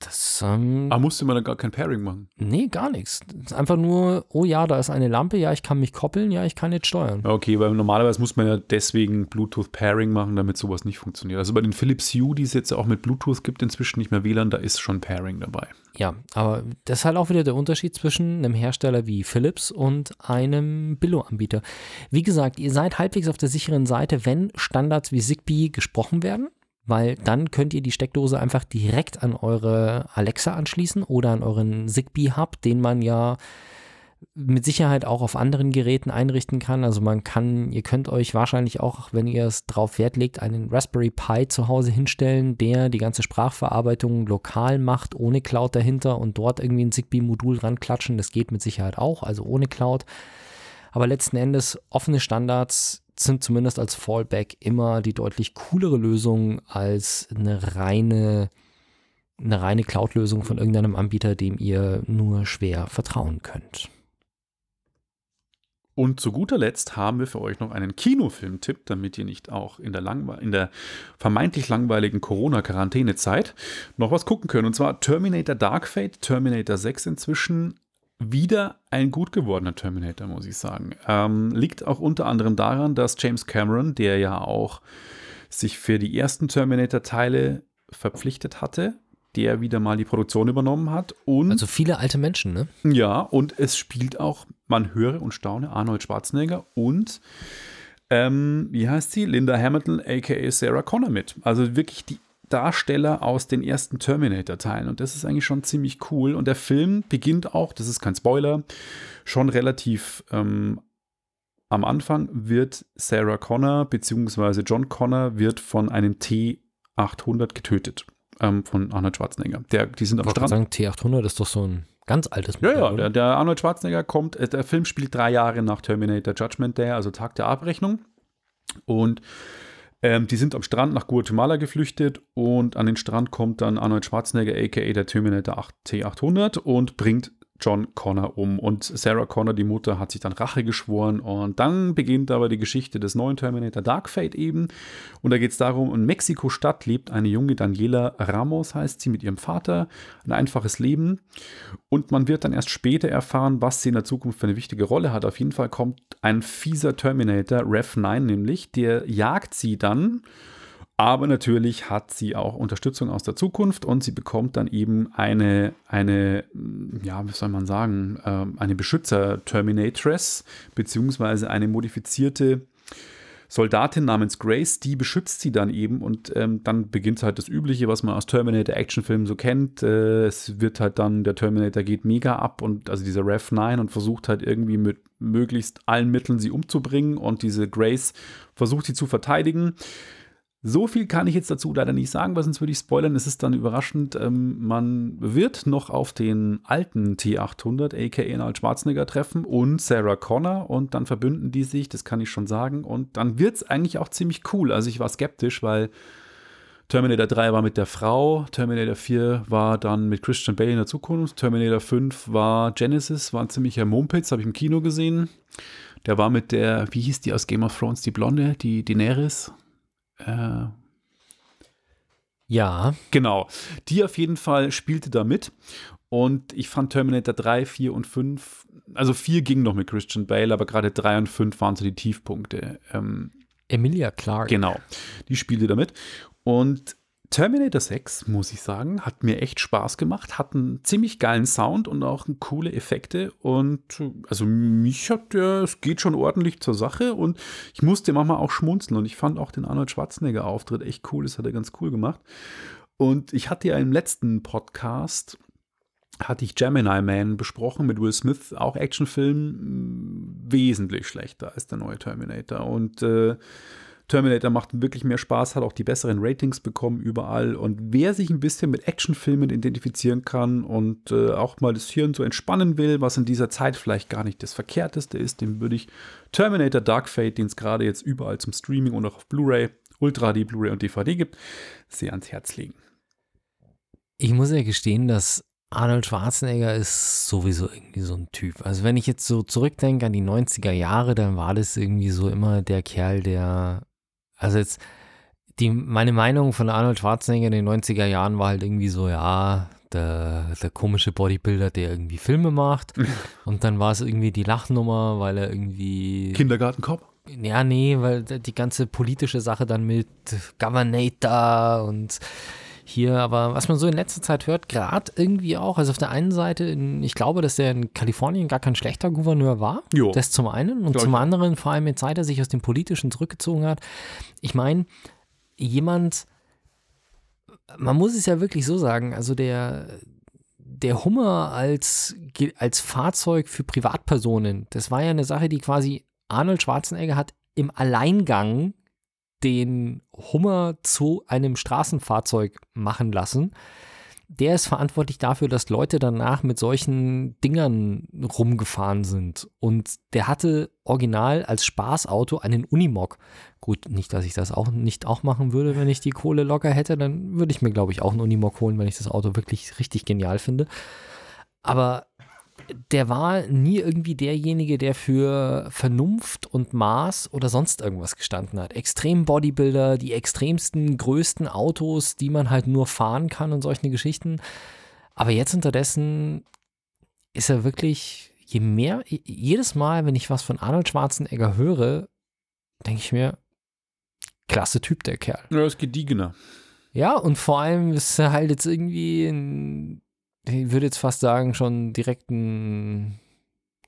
Das, ähm, Aber musste man dann gar kein Pairing machen. nee, gar nichts. Das ist einfach nur, oh ja, da ist eine Lampe, ja, ich kann mich koppeln, ja, ich kann jetzt steuern. Okay, weil normalerweise muss man ja deswegen Bluetooth-Pairing machen, damit sowas nicht funktioniert. Also bei den Philips Hue, die es jetzt auch mit Bluetooth gibt, inzwischen nicht mehr WLAN, da ist schon Pairing dabei. Ja, aber das ist halt auch wieder der Unterschied zwischen einem Hersteller wie Philips und einem Billo-Anbieter. Wie gesagt, ihr seid halbwegs auf der sicheren Seite, wenn Standards wie Zigbee gesprochen werden, weil dann könnt ihr die Steckdose einfach direkt an eure Alexa anschließen oder an euren Zigbee-Hub, den man ja mit Sicherheit auch auf anderen Geräten einrichten kann. Also man kann, ihr könnt euch wahrscheinlich auch, wenn ihr es drauf Wert legt, einen Raspberry Pi zu Hause hinstellen, der die ganze Sprachverarbeitung lokal macht, ohne Cloud dahinter und dort irgendwie ein Zigbee-Modul ranklatschen. Das geht mit Sicherheit auch, also ohne Cloud. Aber letzten Endes, offene Standards sind zumindest als Fallback immer die deutlich coolere Lösung als eine reine, eine reine Cloud-Lösung von irgendeinem Anbieter, dem ihr nur schwer vertrauen könnt. Und zu guter Letzt haben wir für euch noch einen Kinofilm-Tipp, damit ihr nicht auch in der, in der vermeintlich langweiligen Corona-Quarantänezeit noch was gucken könnt. Und zwar Terminator Dark Fate, Terminator 6 inzwischen. Wieder ein gut gewordener Terminator, muss ich sagen. Ähm, liegt auch unter anderem daran, dass James Cameron, der ja auch sich für die ersten Terminator-Teile verpflichtet hatte, der wieder mal die Produktion übernommen hat. Und Also viele alte Menschen, ne? ja, und es spielt auch, man höre und staune, Arnold Schwarzenegger und ähm, wie heißt sie? Linda Hamilton, aka Sarah Connor mit. Also wirklich die Darsteller aus den ersten Terminator-Teilen. Und das ist eigentlich schon ziemlich cool. Und der Film beginnt auch, das ist kein Spoiler, schon relativ ähm, am Anfang wird Sarah Connor bzw. John Connor wird von einem T800 getötet. Ähm, von Arnold Schwarzenegger. Der, die sind am Ich Strand. sagen, T800 ist doch so ein ganz altes Ja, ja, oder? der, der Arnold Schwarzenegger kommt, äh, der Film spielt drei Jahre nach Terminator Judgment Day, also Tag der Abrechnung. Und Ähm, die sind am Strand nach Guatemala geflüchtet und an den Strand kommt dann Arnold Schwarzenegger, aka der Terminator 8 T800 und bringt John Connor um. Und Sarah Connor, die Mutter, hat sich dann Rache geschworen. Und dann beginnt aber die Geschichte des neuen Terminator Dark Fate eben. Und da geht es darum, in Mexiko-Stadt lebt eine junge Daniela Ramos, heißt sie, mit ihrem Vater. Ein einfaches Leben. Und man wird dann erst später erfahren, was sie in der Zukunft für eine wichtige Rolle hat. Auf jeden Fall kommt ein fieser Terminator, Rev 9 nämlich, der jagt sie dann aber natürlich hat sie auch Unterstützung aus der Zukunft und sie bekommt dann eben eine, eine ja, wie soll man sagen, äh, eine Beschützer-Terminatress, beziehungsweise eine modifizierte Soldatin namens Grace, die beschützt sie dann eben und ähm, dann beginnt halt das Übliche, was man aus Terminator-Actionfilmen so kennt. Äh, es wird halt dann, der Terminator geht mega ab und also dieser Rev 9 und versucht halt irgendwie mit möglichst allen Mitteln sie umzubringen und diese Grace versucht sie zu verteidigen. So viel kann ich jetzt dazu leider nicht sagen, weil sonst würde ich spoilern. Es ist dann überraschend. Ähm, man wird noch auf den alten T800, aka Arnold Schwarzenegger, treffen und Sarah Connor und dann verbünden die sich, das kann ich schon sagen. Und dann wird es eigentlich auch ziemlich cool. Also ich war skeptisch, weil Terminator 3 war mit der Frau, Terminator 4 war dann mit Christian Bale in der Zukunft, Terminator 5 war Genesis, war ein ziemlicher Mumpitz, habe ich im Kino gesehen. Der war mit der, wie hieß die aus Game of Thrones, die Blonde, die Daenerys. Äh, Ja, genau. Die auf jeden Fall spielte da mit. Und ich fand Terminator 3, 4 und 5, also 4 ging noch mit Christian Bale, aber gerade 3 und 5 waren so die Tiefpunkte. Ähm, Emilia Clarke. Genau, die spielte damit. Und Terminator 6, muss ich sagen, hat mir echt Spaß gemacht, hat einen ziemlich geilen Sound und auch coole Effekte. Und also mich hat der, es geht schon ordentlich zur Sache und ich musste manchmal auch schmunzeln. Und ich fand auch den Arnold Schwarzenegger-Auftritt echt cool, das hat er ganz cool gemacht. Und ich hatte ja im letzten Podcast hatte ich Gemini Man besprochen mit Will Smith, auch Actionfilm, wesentlich schlechter als der neue Terminator. Und äh, Terminator macht wirklich mehr Spaß, hat auch die besseren Ratings bekommen überall. Und wer sich ein bisschen mit Actionfilmen identifizieren kann und äh, auch mal das Hirn so entspannen will, was in dieser Zeit vielleicht gar nicht das Verkehrteste ist, dem würde ich Terminator Dark Fate, den es gerade jetzt überall zum Streaming und auch auf Blu-ray, Ultra HD, Blu-ray und DVD gibt, sehr ans Herz legen. Ich muss ja gestehen, dass Arnold Schwarzenegger ist sowieso irgendwie so ein Typ. Also wenn ich jetzt so zurückdenke an die 90er Jahre, dann war das irgendwie so immer der Kerl, der, also jetzt, die, meine Meinung von Arnold Schwarzenegger in den 90er Jahren war halt irgendwie so, ja, der, der komische Bodybuilder, der irgendwie Filme macht. Und dann war es irgendwie die Lachnummer, weil er irgendwie Kindergartenkopf? ja, nee, weil die ganze politische Sache dann mit Governator und hier, aber was man so in letzter Zeit hört, gerade irgendwie auch, also auf der einen Seite, in, ich glaube, dass der in Kalifornien gar kein schlechter Gouverneur war. Jo. Das zum einen. Und zum anderen, vor allem jetzt, seit er sich aus dem Politischen zurückgezogen hat. Ich meine, jemand, man muss es ja wirklich so sagen, also der, der Hummer als, als Fahrzeug für Privatpersonen, das war ja eine Sache, die quasi Arnold Schwarzenegger hat im Alleingang den Hummer zu einem Straßenfahrzeug machen lassen. Der ist verantwortlich dafür, dass Leute danach mit solchen Dingern rumgefahren sind. Und der hatte original als Spaßauto einen Unimog. Gut, nicht, dass ich das auch nicht auch machen würde, wenn ich die Kohle locker hätte, dann würde ich mir, glaube ich, auch einen Unimog holen, wenn ich das Auto wirklich richtig genial finde. Aber der war nie irgendwie derjenige, der für Vernunft und Maß oder sonst irgendwas gestanden hat. Extrem Bodybuilder, die extremsten, größten Autos, die man halt nur fahren kann und solche Geschichten. Aber jetzt unterdessen ist er wirklich, je mehr, jedes Mal, wenn ich was von Arnold Schwarzenegger höre, denke ich mir, klasse Typ, der Kerl. Ja, ist gediegener. Ja, und vor allem ist er halt jetzt irgendwie ein, ich würde jetzt fast sagen, schon direkt ein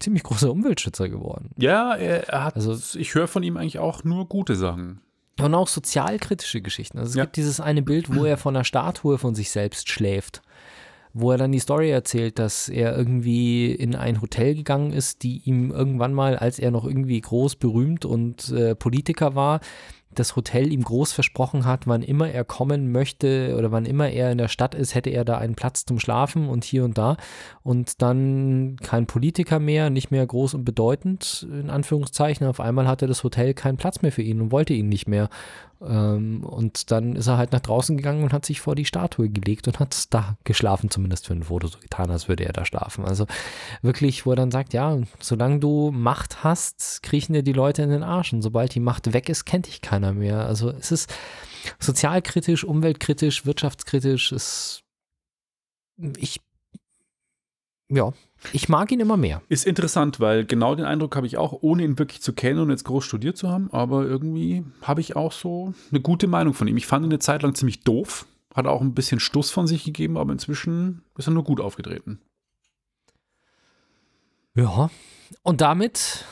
ziemlich großer Umweltschützer geworden. Ja, er, hat, Also- ich höre von ihm eigentlich auch nur gute Sachen. Und auch sozialkritische Geschichten. Also es Ja. gibt dieses eine Bild, wo er von einer Statue von sich selbst schläft. Wo er dann die Story erzählt, dass er irgendwie in ein Hotel gegangen ist, die ihm irgendwann mal, als er noch irgendwie groß, berühmt und äh, Politiker war, das Hotel ihm groß versprochen hat, wann immer er kommen möchte oder wann immer er in der Stadt ist, hätte er da einen Platz zum Schlafen und hier und da. Und dann kein Politiker mehr, nicht mehr groß und bedeutend, in Anführungszeichen. Auf einmal hatte das Hotel keinen Platz mehr für ihn und wollte ihn nicht mehr. Ähm, und dann ist er halt nach draußen gegangen und hat sich vor die Statue gelegt und hat da geschlafen, zumindest für ein Foto so getan, als würde er da schlafen. Also wirklich, wo er dann sagt, ja, solange du Macht hast, kriechen dir die Leute in den Arsch. Und sobald die Macht weg ist, kennt dich keiner mehr. Also es ist sozialkritisch, umweltkritisch, wirtschaftskritisch. Es, ich, ja, ich mag ihn immer mehr. Ist interessant, weil genau den Eindruck habe ich auch, ohne ihn wirklich zu kennen und jetzt groß studiert zu haben, aber irgendwie habe ich auch so eine gute Meinung von ihm. Ich fand ihn eine Zeit lang ziemlich doof, hat auch ein bisschen Stuss von sich gegeben, aber inzwischen ist er nur gut aufgetreten. Ja, und damit,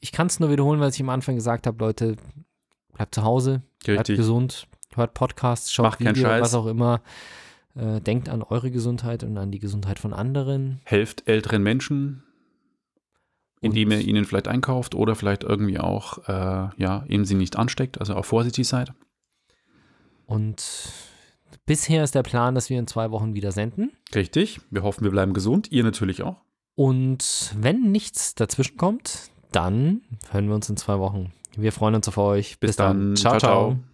ich kann es nur wiederholen, was ich am Anfang gesagt habe, Leute, bleibt zu Hause, bleibt Richtig. gesund, hört Podcasts, schaut Macht Video, was auch immer. Äh, denkt an eure Gesundheit und an die Gesundheit von anderen. Helft älteren Menschen, indem Und- ihr ihnen vielleicht einkauft oder vielleicht irgendwie auch, äh, ja, eben sie nicht ansteckt, also auch vorsichtig seid. Und bisher ist der Plan, dass wir in zwei Wochen wieder senden. Richtig. Wir hoffen, wir bleiben gesund. Ihr natürlich auch. Und wenn nichts dazwischen kommt, dann hören wir uns in zwei Wochen. Wir freuen uns auf euch. Bis dann. Ciao, Ciao, ciao. ciao.